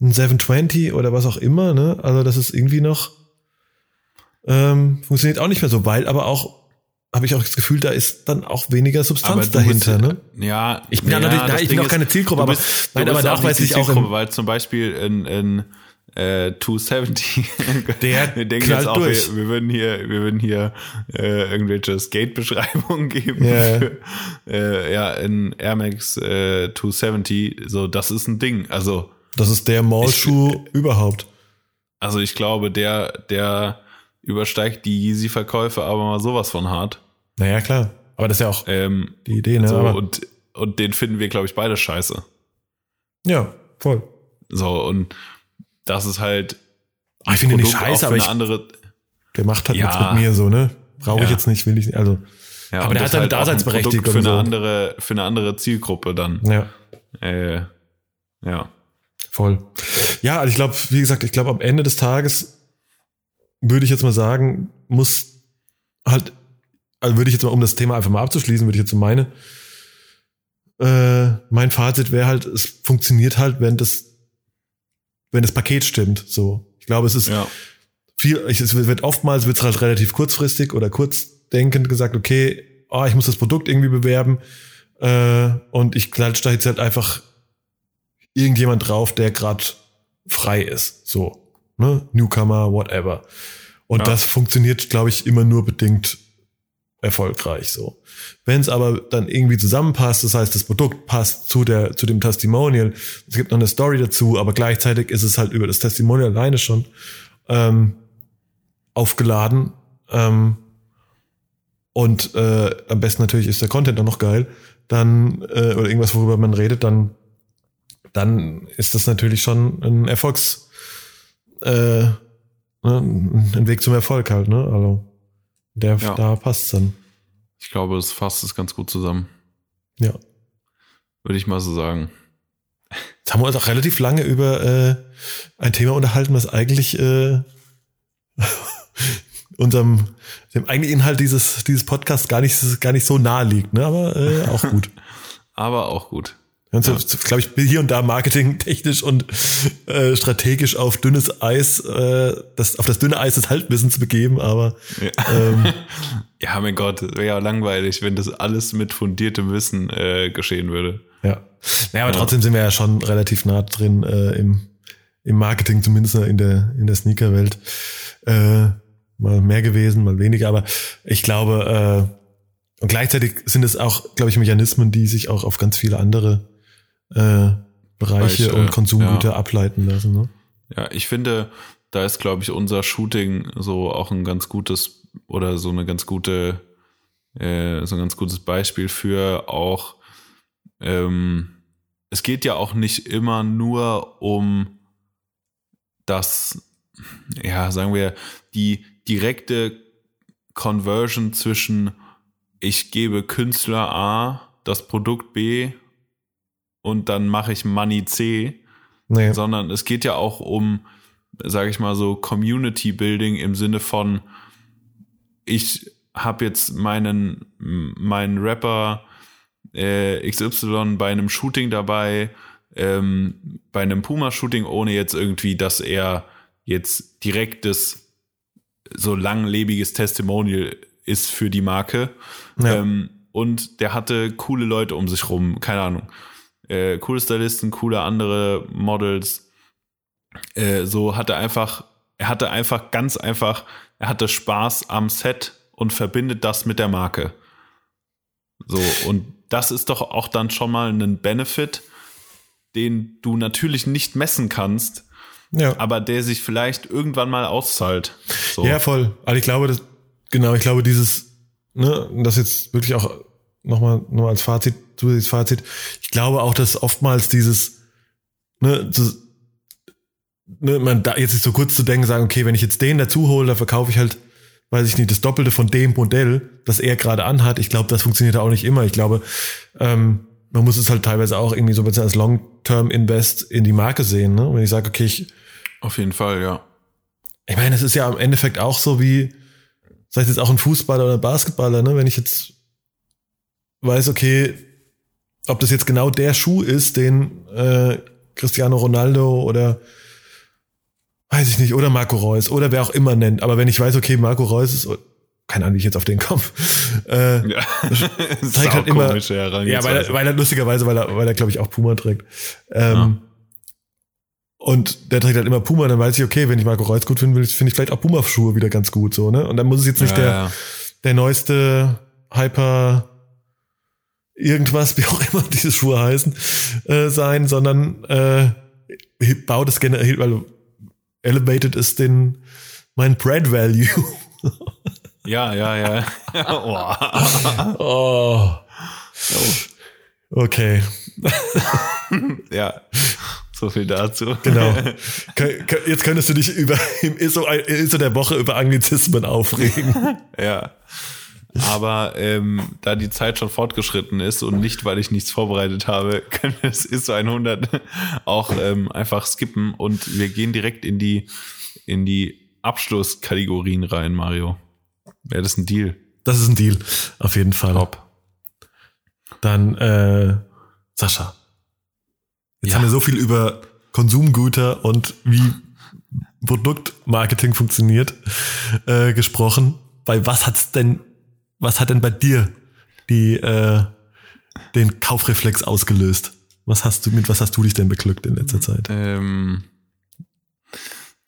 ein 720 oder was auch immer, ne? Also das ist irgendwie noch ähm, funktioniert auch nicht mehr so, weil aber auch habe ich auch das Gefühl, da ist dann auch weniger Substanz du bist- dahinter, ne? Ja, Ich bin ja, natürlich, nein, ich bin auch keine Zielgruppe, aber bist, nein, aber auch nicht nachweislich die auch weil zum Beispiel in, in äh, 270 Der wir denken jetzt auch, durch. wir, wir würden hier, wir würden hier äh, irgendwelche Skate-Beschreibungen geben Ja, ja. für äh, ja in Air Max äh, 270. So, das ist ein Ding. Also, das ist der Mallschuh überhaupt. also ich glaube, der, der übersteigt die Yeezy-Verkäufe aber mal sowas von hart. Naja, klar. Aber das ist ja auch Ähm, die Idee, ne? so, und, und den finden wir, glaube ich, beide scheiße. ja, voll. So, und das ist halt Ah, ich finde nicht scheiße, aber eine ich, andere, der macht halt Ja. nichts mit mir so, ne? Brauche ich Ja. jetzt nicht, will ich nicht. Also, ja, Aber der hat seine halt ein Daseinsberechtigung Produkt für eine so. andere, für eine andere Zielgruppe dann. ja, Äh, ja. voll. Ja, also ich glaube, wie gesagt, ich glaube, am Ende des Tages würde ich jetzt mal sagen, muss halt, also würde ich jetzt mal, um das Thema einfach mal abzuschließen, würde ich jetzt so meine, äh, mein Fazit wäre halt, es funktioniert halt, wenn das, wenn das Paket stimmt, so. Ich glaube, es ist, Ja. viel, es wird oftmals wird halt relativ kurzfristig oder kurzdenkend gesagt, okay, oh, ich muss das Produkt irgendwie bewerben äh, und ich klatsche da jetzt halt einfach irgendjemand drauf, der gerade frei ist, so, ne, Newcomer, whatever. Und Ja. das funktioniert, glaube ich, immer nur bedingt erfolgreich, so. Wenn es aber dann irgendwie zusammenpasst, das heißt, das Produkt passt zu der zu dem Testimonial, es gibt noch eine Story dazu, aber gleichzeitig ist es halt über das Testimonial alleine schon ähm, aufgeladen. Ähm, und äh, am besten natürlich ist der Content dann noch geil. Dann, äh, oder irgendwas, worüber man redet, dann, dann ist das natürlich schon ein Erfolgs, äh, ne, ein Weg zum Erfolg halt, ne? Also der, Ja. da passt's dann. Ich glaube, es fasst es ganz gut zusammen. Ja. Würde ich mal so sagen. Jetzt haben wir uns auch relativ lange über äh, ein Thema unterhalten, was eigentlich äh, unserem dem eigentlichen Inhalt dieses dieses Podcasts gar nicht gar nicht so nahe liegt, ne? Aber äh, auch gut. Aber auch gut. So, so, glaube ich, hier und da marketingtechnisch und äh, strategisch auf dünnes Eis, äh, das, auf das dünne Eis des Halbwissens begeben, aber ja, ähm, ja mein Gott, wäre ja langweilig, wenn das alles mit fundiertem Wissen äh, geschehen würde. Ja. Naja, aber ja. trotzdem sind wir ja schon relativ nah drin äh, im, im Marketing, zumindest in der, in der Sneaker-Welt. Äh, mal mehr gewesen, mal weniger, aber ich glaube, äh, und gleichzeitig sind es auch, glaube ich, Mechanismen, die sich auch auf ganz viele andere äh, Bereiche Bereich, und Konsumgüter ja. ableiten lassen. Ne? Ja, ich finde, da ist, glaube ich, unser Shooting so auch ein ganz gutes oder so eine ganz gute, äh, so ein ganz gutes Beispiel für auch, ähm, es geht ja auch nicht immer nur um das, ja, sagen wir, die direkte Conversion zwischen ich gebe Künstler A das Produkt B und dann mache ich Money C, nee. sondern es geht ja auch um, sage ich mal so, Community Building im Sinne von, ich habe jetzt meinen, meinen Rapper äh, XY bei einem Shooting dabei, ähm, bei einem Puma-Shooting, ohne jetzt irgendwie, dass er jetzt direktes, so langlebiges Testimonial ist für die Marke. Ja. Ähm, und der hatte coole Leute um sich rum, keine Ahnung äh, coole Stylisten, coole andere Models. Äh, so hatte einfach, er hatte einfach ganz einfach, er hatte Spaß am Set und verbindet das mit der Marke. So, und das ist doch auch dann schon mal ein Benefit, den du natürlich nicht messen kannst, ja. aber der sich vielleicht irgendwann mal auszahlt. So. Ja, voll. Also ich glaube, das, genau, ich glaube, dieses, ne, das jetzt wirklich auch nochmal nur als Fazit, zusätzliches Fazit. Ich glaube auch, dass oftmals dieses, ne, das, ne man da jetzt ist so kurz zu denken, sagen, okay, wenn ich jetzt den dazu hole, dann verkaufe ich halt, weiß ich nicht, das Doppelte von dem Modell, das er gerade anhat. Ich glaube, das funktioniert auch nicht immer. Ich glaube, ähm, man muss es halt teilweise auch irgendwie so ein bisschen als Long-Term-Invest in die Marke sehen. Ne? wenn ich sage, okay, ich. Auf jeden Fall, ja. Ich meine, es ist ja im Endeffekt auch so wie, sei es jetzt auch ein Fußballer oder ein Basketballer, ne? Wenn ich jetzt weiß, okay, ob das jetzt genau der Schuh ist, den äh, Cristiano Ronaldo oder weiß ich nicht, oder Marco Reus oder wer auch immer nennt. Aber wenn ich weiß, okay, Marco Reus ist, keine Ahnung, wie ich jetzt auf den komme. Äh, ja. trägt halt immer. Ja, weil er, weil er lustigerweise, weil er, weil er glaube ich auch Puma trägt. Ähm, ja. Und der trägt halt immer Puma, dann weiß ich, okay, wenn ich Marco Reus gut finde, finde ich vielleicht auch Puma-Schuhe wieder ganz gut, so, ne? Und dann muss es jetzt nicht ja, der, der neueste Hyper irgendwas, wie auch immer diese Schuhe heißen, äh, sein, sondern äh, baut es generell, weil Elevated ist den mein Brand Value. ja, ja, ja. oh. oh. Okay. ja. So viel dazu. Genau. Jetzt könntest du dich über im ISO, ISO der Woche über Anglizismen aufregen. ja. Aber ähm, da die Zeit schon fortgeschritten ist und nicht, weil ich nichts vorbereitet habe, können wir es ISO 100 auch ähm, einfach skippen und wir gehen direkt in die, in die Abschlusskategorien rein, Mario. Wäre das ein Deal? Das ist ein Deal, auf jeden Fall. Top. Dann, äh, Sascha. Jetzt ja. haben wir so viel über Konsumgüter und wie Produktmarketing funktioniert äh, gesprochen. Bei was hat's denn was hat denn bei dir die, äh, den Kaufreflex ausgelöst? Was hast du, mit was hast du dich denn beglückt in letzter Zeit? Ähm,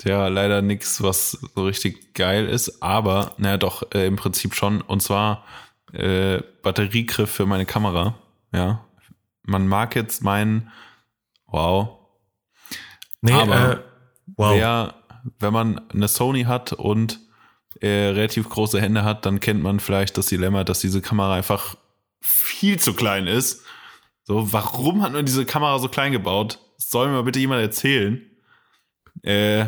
ja, leider nichts, was so richtig geil ist, aber, naja, doch, äh, im Prinzip schon. Und zwar äh, Batteriegriff für meine Kamera. Ja. Man mag jetzt meinen, wow. Nee, aber äh, wow. Wer, wenn man eine Sony hat und äh, relativ große Hände hat, dann kennt man vielleicht das Dilemma, dass diese Kamera einfach viel zu klein ist. So, warum hat man diese Kamera so klein gebaut? Das soll mir bitte jemand erzählen. Äh,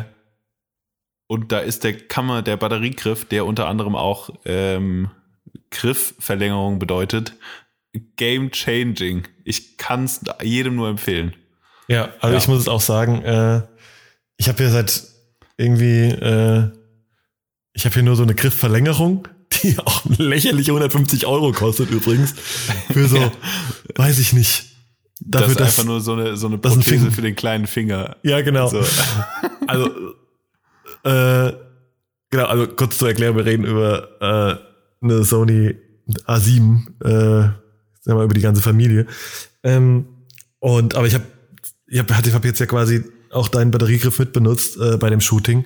und da ist der Kammer, der Batteriegriff, der unter anderem auch ähm, Griffverlängerung bedeutet, game changing. Ich kann es jedem nur empfehlen. Ja, also ja. ich muss es auch sagen, äh, ich habe ja seit irgendwie äh, Ich habe hier nur so eine Griffverlängerung, die auch lächerliche 150 Euro kostet übrigens. Für so, ja. weiß ich nicht. Dafür, das ist einfach nur so eine, so eine Prothese ein für den kleinen Finger. Ja, genau. So. Also, äh, genau, also kurz zur Erklärung, wir reden über äh, eine Sony A7, äh, sagen wir mal über die ganze Familie. Ähm, und aber ich habe ich habe ich hab jetzt ja quasi auch deinen Batteriegriff mitbenutzt äh, bei dem Shooting.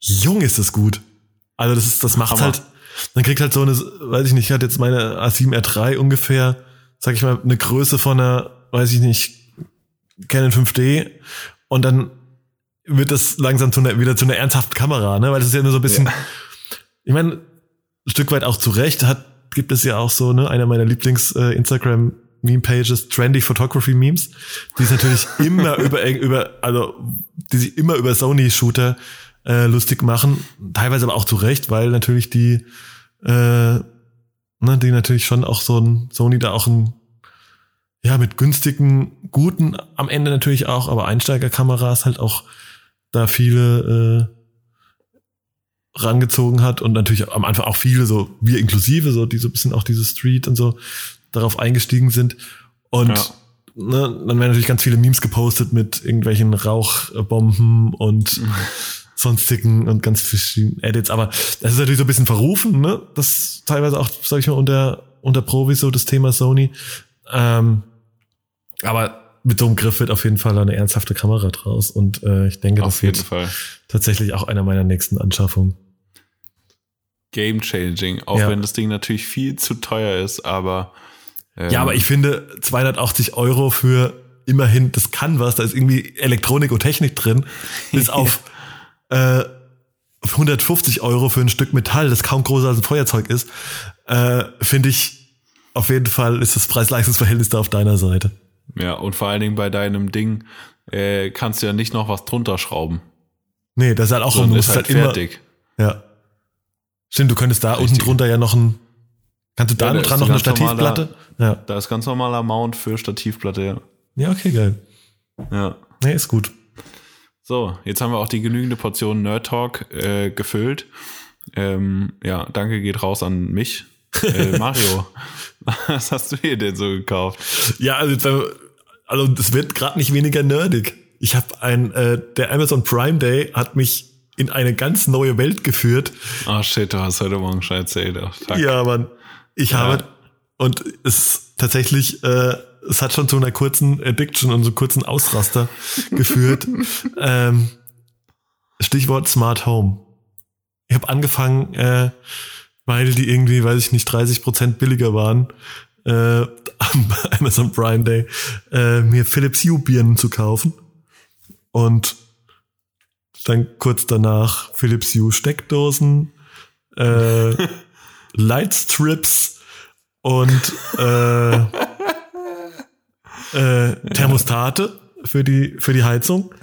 Jung ist das gut. Also das ist, das macht halt, man kriegt halt so eine, weiß ich nicht, ich hatte jetzt meine A7R3 ungefähr, sag ich mal, eine Größe von einer, weiß ich nicht, Canon 5D und dann wird das langsam zu einer, wieder zu einer ernsthaften Kamera, ne? Weil das ist ja nur so ein bisschen, ja. ich meine, ein Stück weit auch zu Recht hat, gibt es ja auch so, ne, einer meiner Lieblings äh, Meme-Pages, Trendy Photography Memes, die es natürlich immer über, über, also, die sich immer über Sony-Shooter äh, lustig machen, teilweise aber auch zu Recht, weil natürlich die, äh, ne, die natürlich schon auch so ein Sony da auch ein, ja, mit günstigen, guten, am Ende natürlich auch, aber Einsteigerkameras halt auch da viele äh, rangezogen hat und natürlich am Anfang auch viele, so wir inklusive, so die so ein bisschen auch diese Street und so darauf eingestiegen sind. Und ja. ne, dann werden natürlich ganz viele Memes gepostet mit irgendwelchen Rauchbomben und mhm. sonstigen und ganz verschiedenen Edits. Aber das ist natürlich so ein bisschen verrufen, ne? Das teilweise auch, sag ich mal, unter, unter Profis so das Thema Sony. Ähm, aber mit so einem Griff wird auf jeden Fall eine ernsthafte Kamera draus. Und äh, ich denke, auf das wird Fall. tatsächlich auch einer meiner nächsten Anschaffungen. Game changing, auch ja. wenn das Ding natürlich viel zu teuer ist, aber ähm, ja, aber ich finde 280 Euro für immerhin, das kann was, da ist irgendwie Elektronik und Technik drin, bis auf äh, 150 Euro für ein Stück Metall, das kaum größer als ein Feuerzeug ist, äh, finde ich auf jeden Fall ist das Preis-Leistungs-Verhältnis da auf deiner Seite. Ja, und vor allen Dingen bei deinem Ding äh, kannst du ja nicht noch was drunter schrauben. Nee, das ist halt auch so, ist halt, halt fertig. Immer, ja. Stimmt, du könntest da Richtig. unten drunter ja noch ein Kannst du da ja, dran noch eine Stativplatte? Normaler, ja. Da ist ganz normaler Mount für Stativplatte, ja. Ja, okay, geil. Ja. Nee, ist gut. So, jetzt haben wir auch die genügende Portion Nerd Talk äh, gefüllt. Ähm, ja, danke geht raus an mich. Äh, Mario, was hast du hier denn so gekauft? Ja, also, also es wird gerade nicht weniger nerdig. Ich habe ein, äh, der Amazon Prime Day hat mich in eine ganz neue Welt geführt. Oh shit, du hast heute Morgen schon erzählt. Ach, ja, Mann. Ich ja. habe, und es tatsächlich, äh, es hat schon zu einer kurzen Addiction und so kurzen Ausraster geführt. Ähm, Stichwort Smart Home. Ich habe angefangen, äh, weil die irgendwie, weiß ich nicht, 30 Prozent billiger waren, äh, am Amazon Prime Day, äh, mir Philips Hue Birnen zu kaufen. Und dann kurz danach Philips Hue Steckdosen, äh, Lightstrips und äh, äh, Thermostate für die, für die Heizung.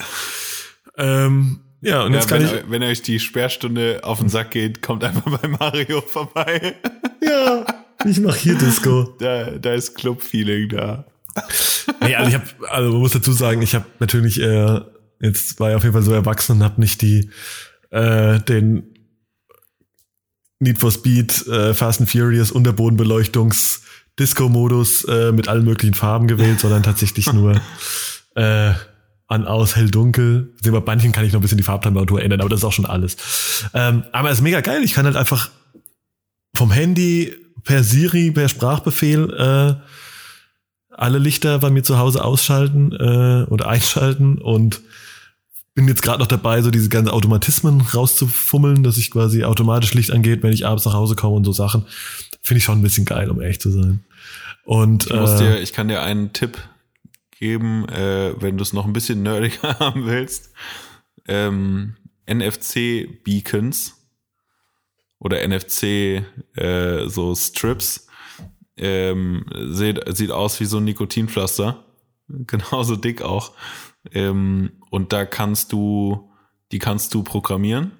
Ähm, ja, und ja, jetzt kann wenn, ich. Wenn euch die Sperrstunde auf den Sack geht, kommt einfach bei Mario vorbei. Ja, ich mach hier Disco. Da, da ist Club-Feeling da. Nee, also ich habe, also man muss dazu sagen, ich habe natürlich äh, jetzt war ich auf jeden Fall so erwachsen und habe nicht die äh, den Need for Speed, äh, Fast and Furious, Unterbodenbeleuchtungs, Disco-Modus äh, mit allen möglichen Farben gewählt, sondern tatsächlich nur äh, an aus hell dunkel. Bei manchen kann ich noch ein bisschen die Farbtemperatur ändern, aber das ist auch schon alles. Ähm, aber es ist mega geil. Ich kann halt einfach vom Handy per Siri, per Sprachbefehl äh, alle Lichter bei mir zu Hause ausschalten äh, oder einschalten und bin jetzt gerade noch dabei, so diese ganzen Automatismen rauszufummeln, dass ich quasi automatisch Licht angeht, wenn ich abends nach Hause komme und so Sachen. Finde ich schon ein bisschen geil, um ehrlich zu sein. Und ich, äh, dir, ich kann dir einen Tipp geben, äh, wenn du es noch ein bisschen nerdiger haben willst. Ähm, NFC-Beacons oder NFC äh, so Strips ähm, sieht, sieht aus wie so ein Nikotinpflaster. Genauso dick auch. Ähm, und da kannst du, die kannst du programmieren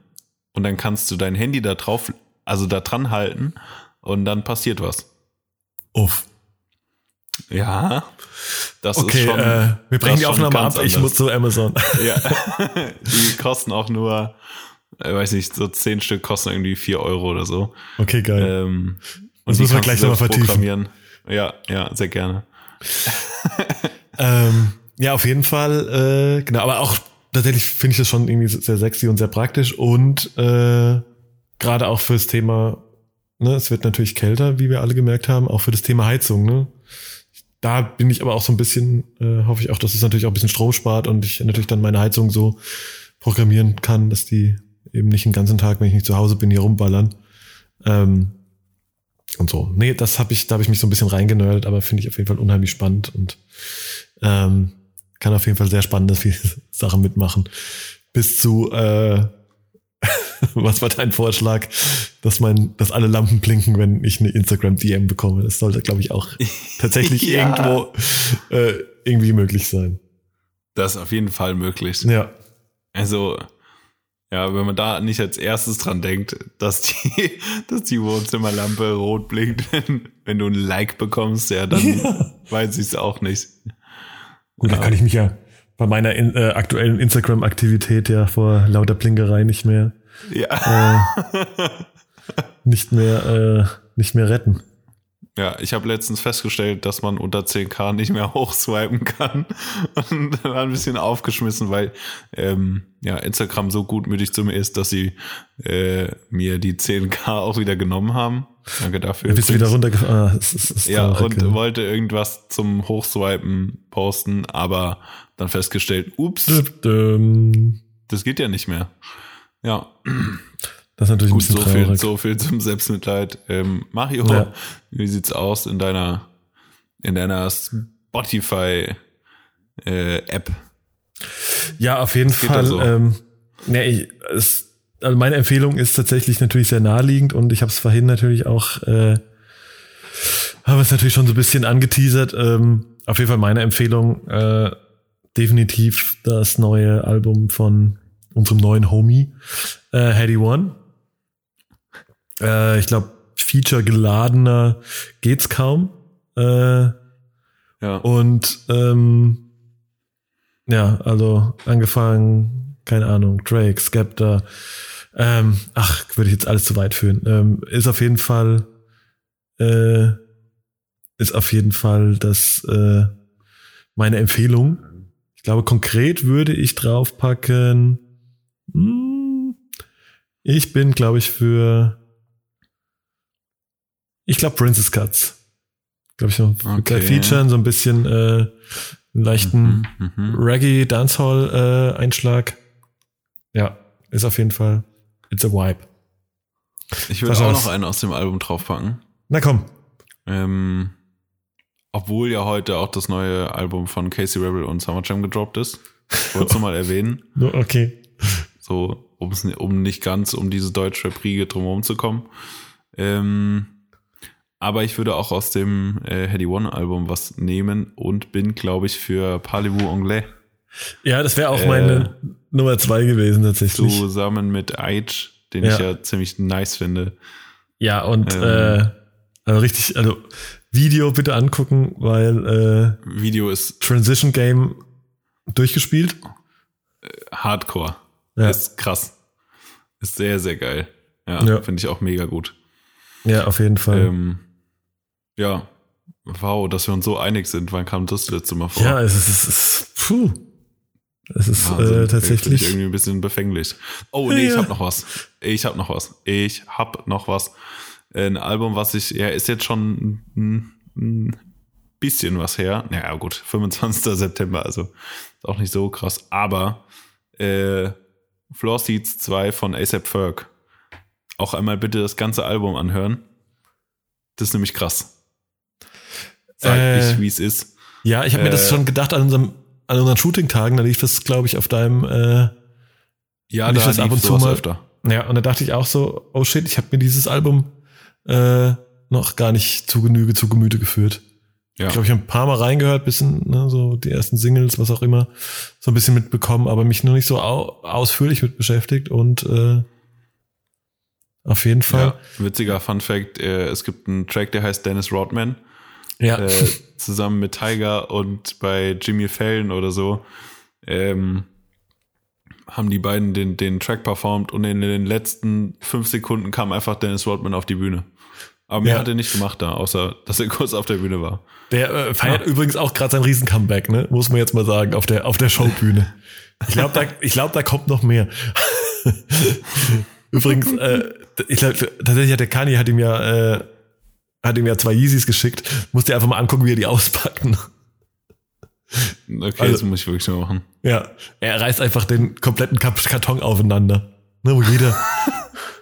und dann kannst du dein Handy da drauf, also da dran halten und dann passiert was. Uff. Ja, das okay, ist schon. Äh, wir bringen die Aufnahme ab, ich muss zu Amazon. Ja, die kosten auch nur äh, weiß nicht, so zehn Stück kosten irgendwie vier Euro oder so. Okay, geil. Ähm, Das die müssen wir gleich nochmal vertiefen. Ja, ja, sehr gerne. Ähm, ja, auf jeden Fall, äh, genau, aber auch tatsächlich finde ich das schon irgendwie sehr sexy und sehr praktisch und äh, gerade auch fürs Thema, ne, es wird natürlich kälter, wie wir alle gemerkt haben, auch für das Thema Heizung, ne. Da bin ich aber auch so ein bisschen, äh, hoffe ich auch, dass es natürlich auch ein bisschen Strom spart und ich natürlich dann meine Heizung so programmieren kann, dass die eben nicht den ganzen Tag, wenn ich nicht zu Hause bin, hier rumballern. Ähm, und so. Nee, das habe ich, da habe ich mich so ein bisschen reingenördet, aber finde ich auf jeden Fall unheimlich spannend und ähm, kann auf jeden Fall sehr spannende Sachen mitmachen. Bis zu, äh, was war dein Vorschlag, dass man, dass alle Lampen blinken, wenn ich eine Instagram-DM bekomme? Das sollte, glaube ich, auch tatsächlich Ja. irgendwo äh, irgendwie möglich sein. Das ist auf jeden Fall möglich. Ja. Also, ja, wenn man da nicht als erstes dran denkt, dass die, dass die Wohnzimmerlampe rot blinkt, wenn, wenn du ein Like bekommst, ja, dann weiß ich es auch nicht. Gut, da kann ich mich ja bei meiner in, äh, aktuellen Instagram-Aktivität ja vor lauter Blinkerei nicht mehr, Ja. äh, nicht mehr, äh, nicht mehr retten. Ja, ich habe letztens festgestellt, dass man unter 10k nicht mehr hochswipen kann und war ein bisschen aufgeschmissen, weil ähm, ja Instagram so gutmütig zu mir ist, dass sie äh, mir die 10k auch wieder genommen haben. Danke dafür. Du bist wieder runtergefahren. Ah, ist, ist Ja, und ja. wollte irgendwas zum Hochswipen posten, aber dann festgestellt, ups, das geht ja nicht mehr. Ja, Das ist natürlich gut, ein bisschen so viel, traurig. so viel zum Selbstmitleid. Ähm, Mario, Ja. wie sieht's aus in deiner, in deiner Spotify äh, App? Ja, auf jeden da Fall. so? Ähm, ja, ich, es, also meine Empfehlung ist tatsächlich natürlich sehr naheliegend und ich habe es vorhin natürlich auch, äh, habe es natürlich schon so ein bisschen angeteasert. Ähm, auf jeden Fall meine Empfehlung, äh, definitiv das neue Album von unserem neuen Homie, äh, Heady One. Äh, ich glaube, Feature geladener geht's kaum. Äh, Ja, und ähm, ja, also angefangen, keine Ahnung, Drake, Skepta, ähm, ach, würde ich jetzt alles zu weit führen. Ähm, ist auf jeden Fall, äh, ist auf jeden Fall das äh, meine Empfehlung. Ich glaube, konkret würde ich draufpacken. Hm, ich bin, glaube ich, für ich glaube Princess Cuts. Glaube ich, so Okay. Featuren, so ein bisschen äh, einen leichten Mhm, mhm. Reggae Dancehall äh, Einschlag. Ja, ist auf jeden Fall it's a vibe. Ich würde auch noch einen aus dem Album draufpacken. Na komm. Ähm, obwohl ja heute auch das neue Album von Casey Rebel und Summer Jam gedroppt ist. Ich wollte es mal erwähnen. Okay. So um's, um nicht ganz um diese Deutschrap-Riege drumherum zu kommen. Ähm, aber ich würde auch aus dem äh, Heady One Album was nehmen und bin, glaube ich, für Parlez-vous Anglais Ja, das wäre auch Äh, meine Nummer zwei gewesen tatsächlich. zusammen mit Aitch, den Ja. ich ja ziemlich nice finde. Ja, und Ähm. äh, also richtig, also Video bitte angucken, weil äh, Video ist Transition Game durchgespielt. Hardcore. Ja. Ist krass. Ist sehr, sehr geil. Ja, Ja. finde ich auch mega gut. Ja, auf jeden Fall. Ähm, ja. Wow, dass wir uns so einig sind. Wann kam das letzte Mal vor? ja, es ist, es ist puh. Es ist Wahnsinn. äh, Finde ich tatsächlich. irgendwie ein bisschen befänglich. Oh, nee, ich Ja. hab noch was. Ich hab noch was. Ich hab noch was. Ein Album, was ich, ja, ist jetzt schon ein, ein bisschen was her. Naja, gut, 25. September, also ist auch nicht so krass. Aber äh, Floor Seats 2 von ASAP Ferg. Auch einmal bitte das ganze Album anhören. Das ist nämlich krass. Sag Äh, ich, wie es ist. Ja, ich habe mir das Äh, schon gedacht an unserem an unseren Shooting-Tagen, da lief das, glaube ich, auf deinem äh, Ja, lief da das ab lief und zu mal. öfter. Ja, und da dachte ich auch so, oh shit, ich habe mir dieses Album äh, noch gar nicht zu Genüge zu Gemüte geführt. Ja. Ich glaube, ich habe ein paar Mal reingehört, bisschen, ne, so die ersten Singles, was auch immer, so ein bisschen mitbekommen, aber mich noch nicht so au ausführlich mit beschäftigt und äh, auf jeden Fall. Ja, witziger Fun Fact, äh, es gibt einen Track, der heißt Dennis Rodman, Ja. äh, zusammen mit Tiger und bei Jimmy Fallon oder so. Ähm, haben die beiden den, den Track performt und in den letzten fünf Sekunden kam einfach Dennis Rodman auf die Bühne. Aber mehr Ja. hat er nicht gemacht da, außer dass er kurz auf der Bühne war. Der äh, feiert übrigens auch gerade sein Riesen-Comeback, ne? Muss man jetzt mal sagen, auf der, auf der Showbühne. Ich glaube, da, ich glaub, da kommt noch mehr. übrigens, äh, ich glaube, tatsächlich hat der Kanye hat ihm ja, äh, hat ihm ja zwei Yeezys geschickt. Musst dir einfach mal angucken, wie er die auspacken. Okay, Also- das muss ich wirklich mal machen. Ja, er reißt einfach den kompletten Karton aufeinander. Ne, wo jeder.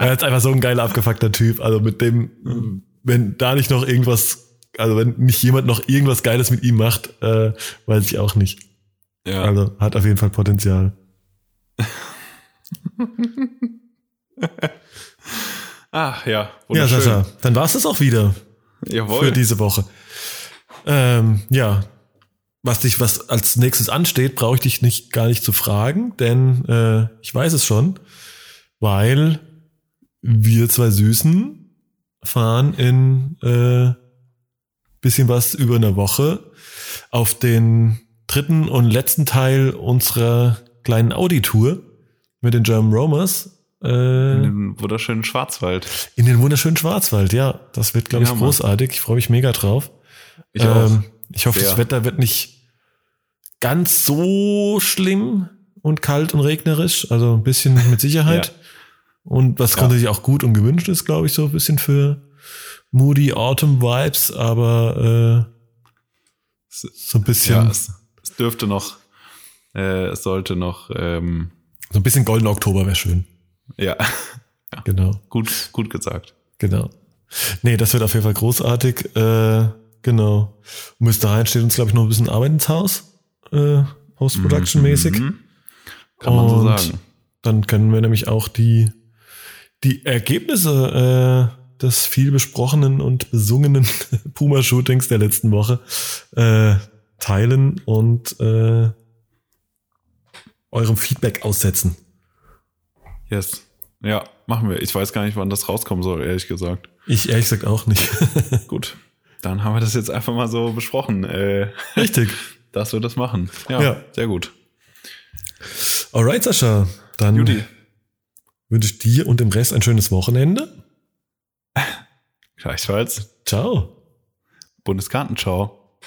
er ist einfach so ein geiler, abgefuckter Typ. Also mit dem, wenn da nicht noch irgendwas, also wenn nicht jemand noch irgendwas Geiles mit ihm macht, äh, weiß ich auch nicht. Ja, Also hat auf jeden Fall Potenzial. ah, ja, Ja. Sascha, dann war es das auch wieder Jawohl. für diese Woche. Ähm, ja, was dich, was als nächstes ansteht, brauche ich dich nicht gar nicht zu fragen, denn äh, ich weiß es schon, weil wir zwei Süßen fahren in äh, bisschen was über eine Woche auf den dritten und letzten Teil unserer kleinen Audi-Tour mit den German Romers. Äh, in den wunderschönen Schwarzwald. in den wunderschönen Schwarzwald, ja. Das wird, glaube Ja, ich, Mann. großartig. Ich freue mich mega drauf. Ich. Ähm, ich hoffe, das Sehr. Wetter wird nicht ganz so schlimm und kalt und regnerisch. Also ein bisschen mit Sicherheit. Ja. Und was Ja. grundsätzlich auch gut und gewünscht ist, glaube ich, so ein bisschen für Moody Autumn Vibes, aber äh, so ein bisschen, Ja, es, es dürfte noch, äh, es sollte noch, ähm, so ein bisschen goldener Oktober wäre schön. ja, Genau. gut, gut gesagt. Genau. Nee, das wird auf jeden Fall großartig. Äh, genau. Und bis dahin steht uns, glaube ich, noch ein bisschen Arbeit ins Haus. Äh, Post-Production-mäßig. Mhm. Kann man so Und sagen. Dann können wir nämlich auch die, die Ergebnisse äh, des viel besprochenen und besungenen Puma-Shootings der letzten Woche äh, teilen und äh, eurem Feedback aussetzen. Yes. Ja, machen wir. Ich weiß gar nicht, wann das rauskommen soll, ehrlich gesagt. Ich ehrlich gesagt auch nicht. Gut. Dann haben wir das jetzt einfach mal so besprochen, äh, Richtig. dass wir das machen. Ja, Ja. sehr gut. Alright, Sascha. Dann Judy, wünsche ich dir und dem Rest ein schönes Wochenende. gleichfalls. Ciao. Bundeskartenschau.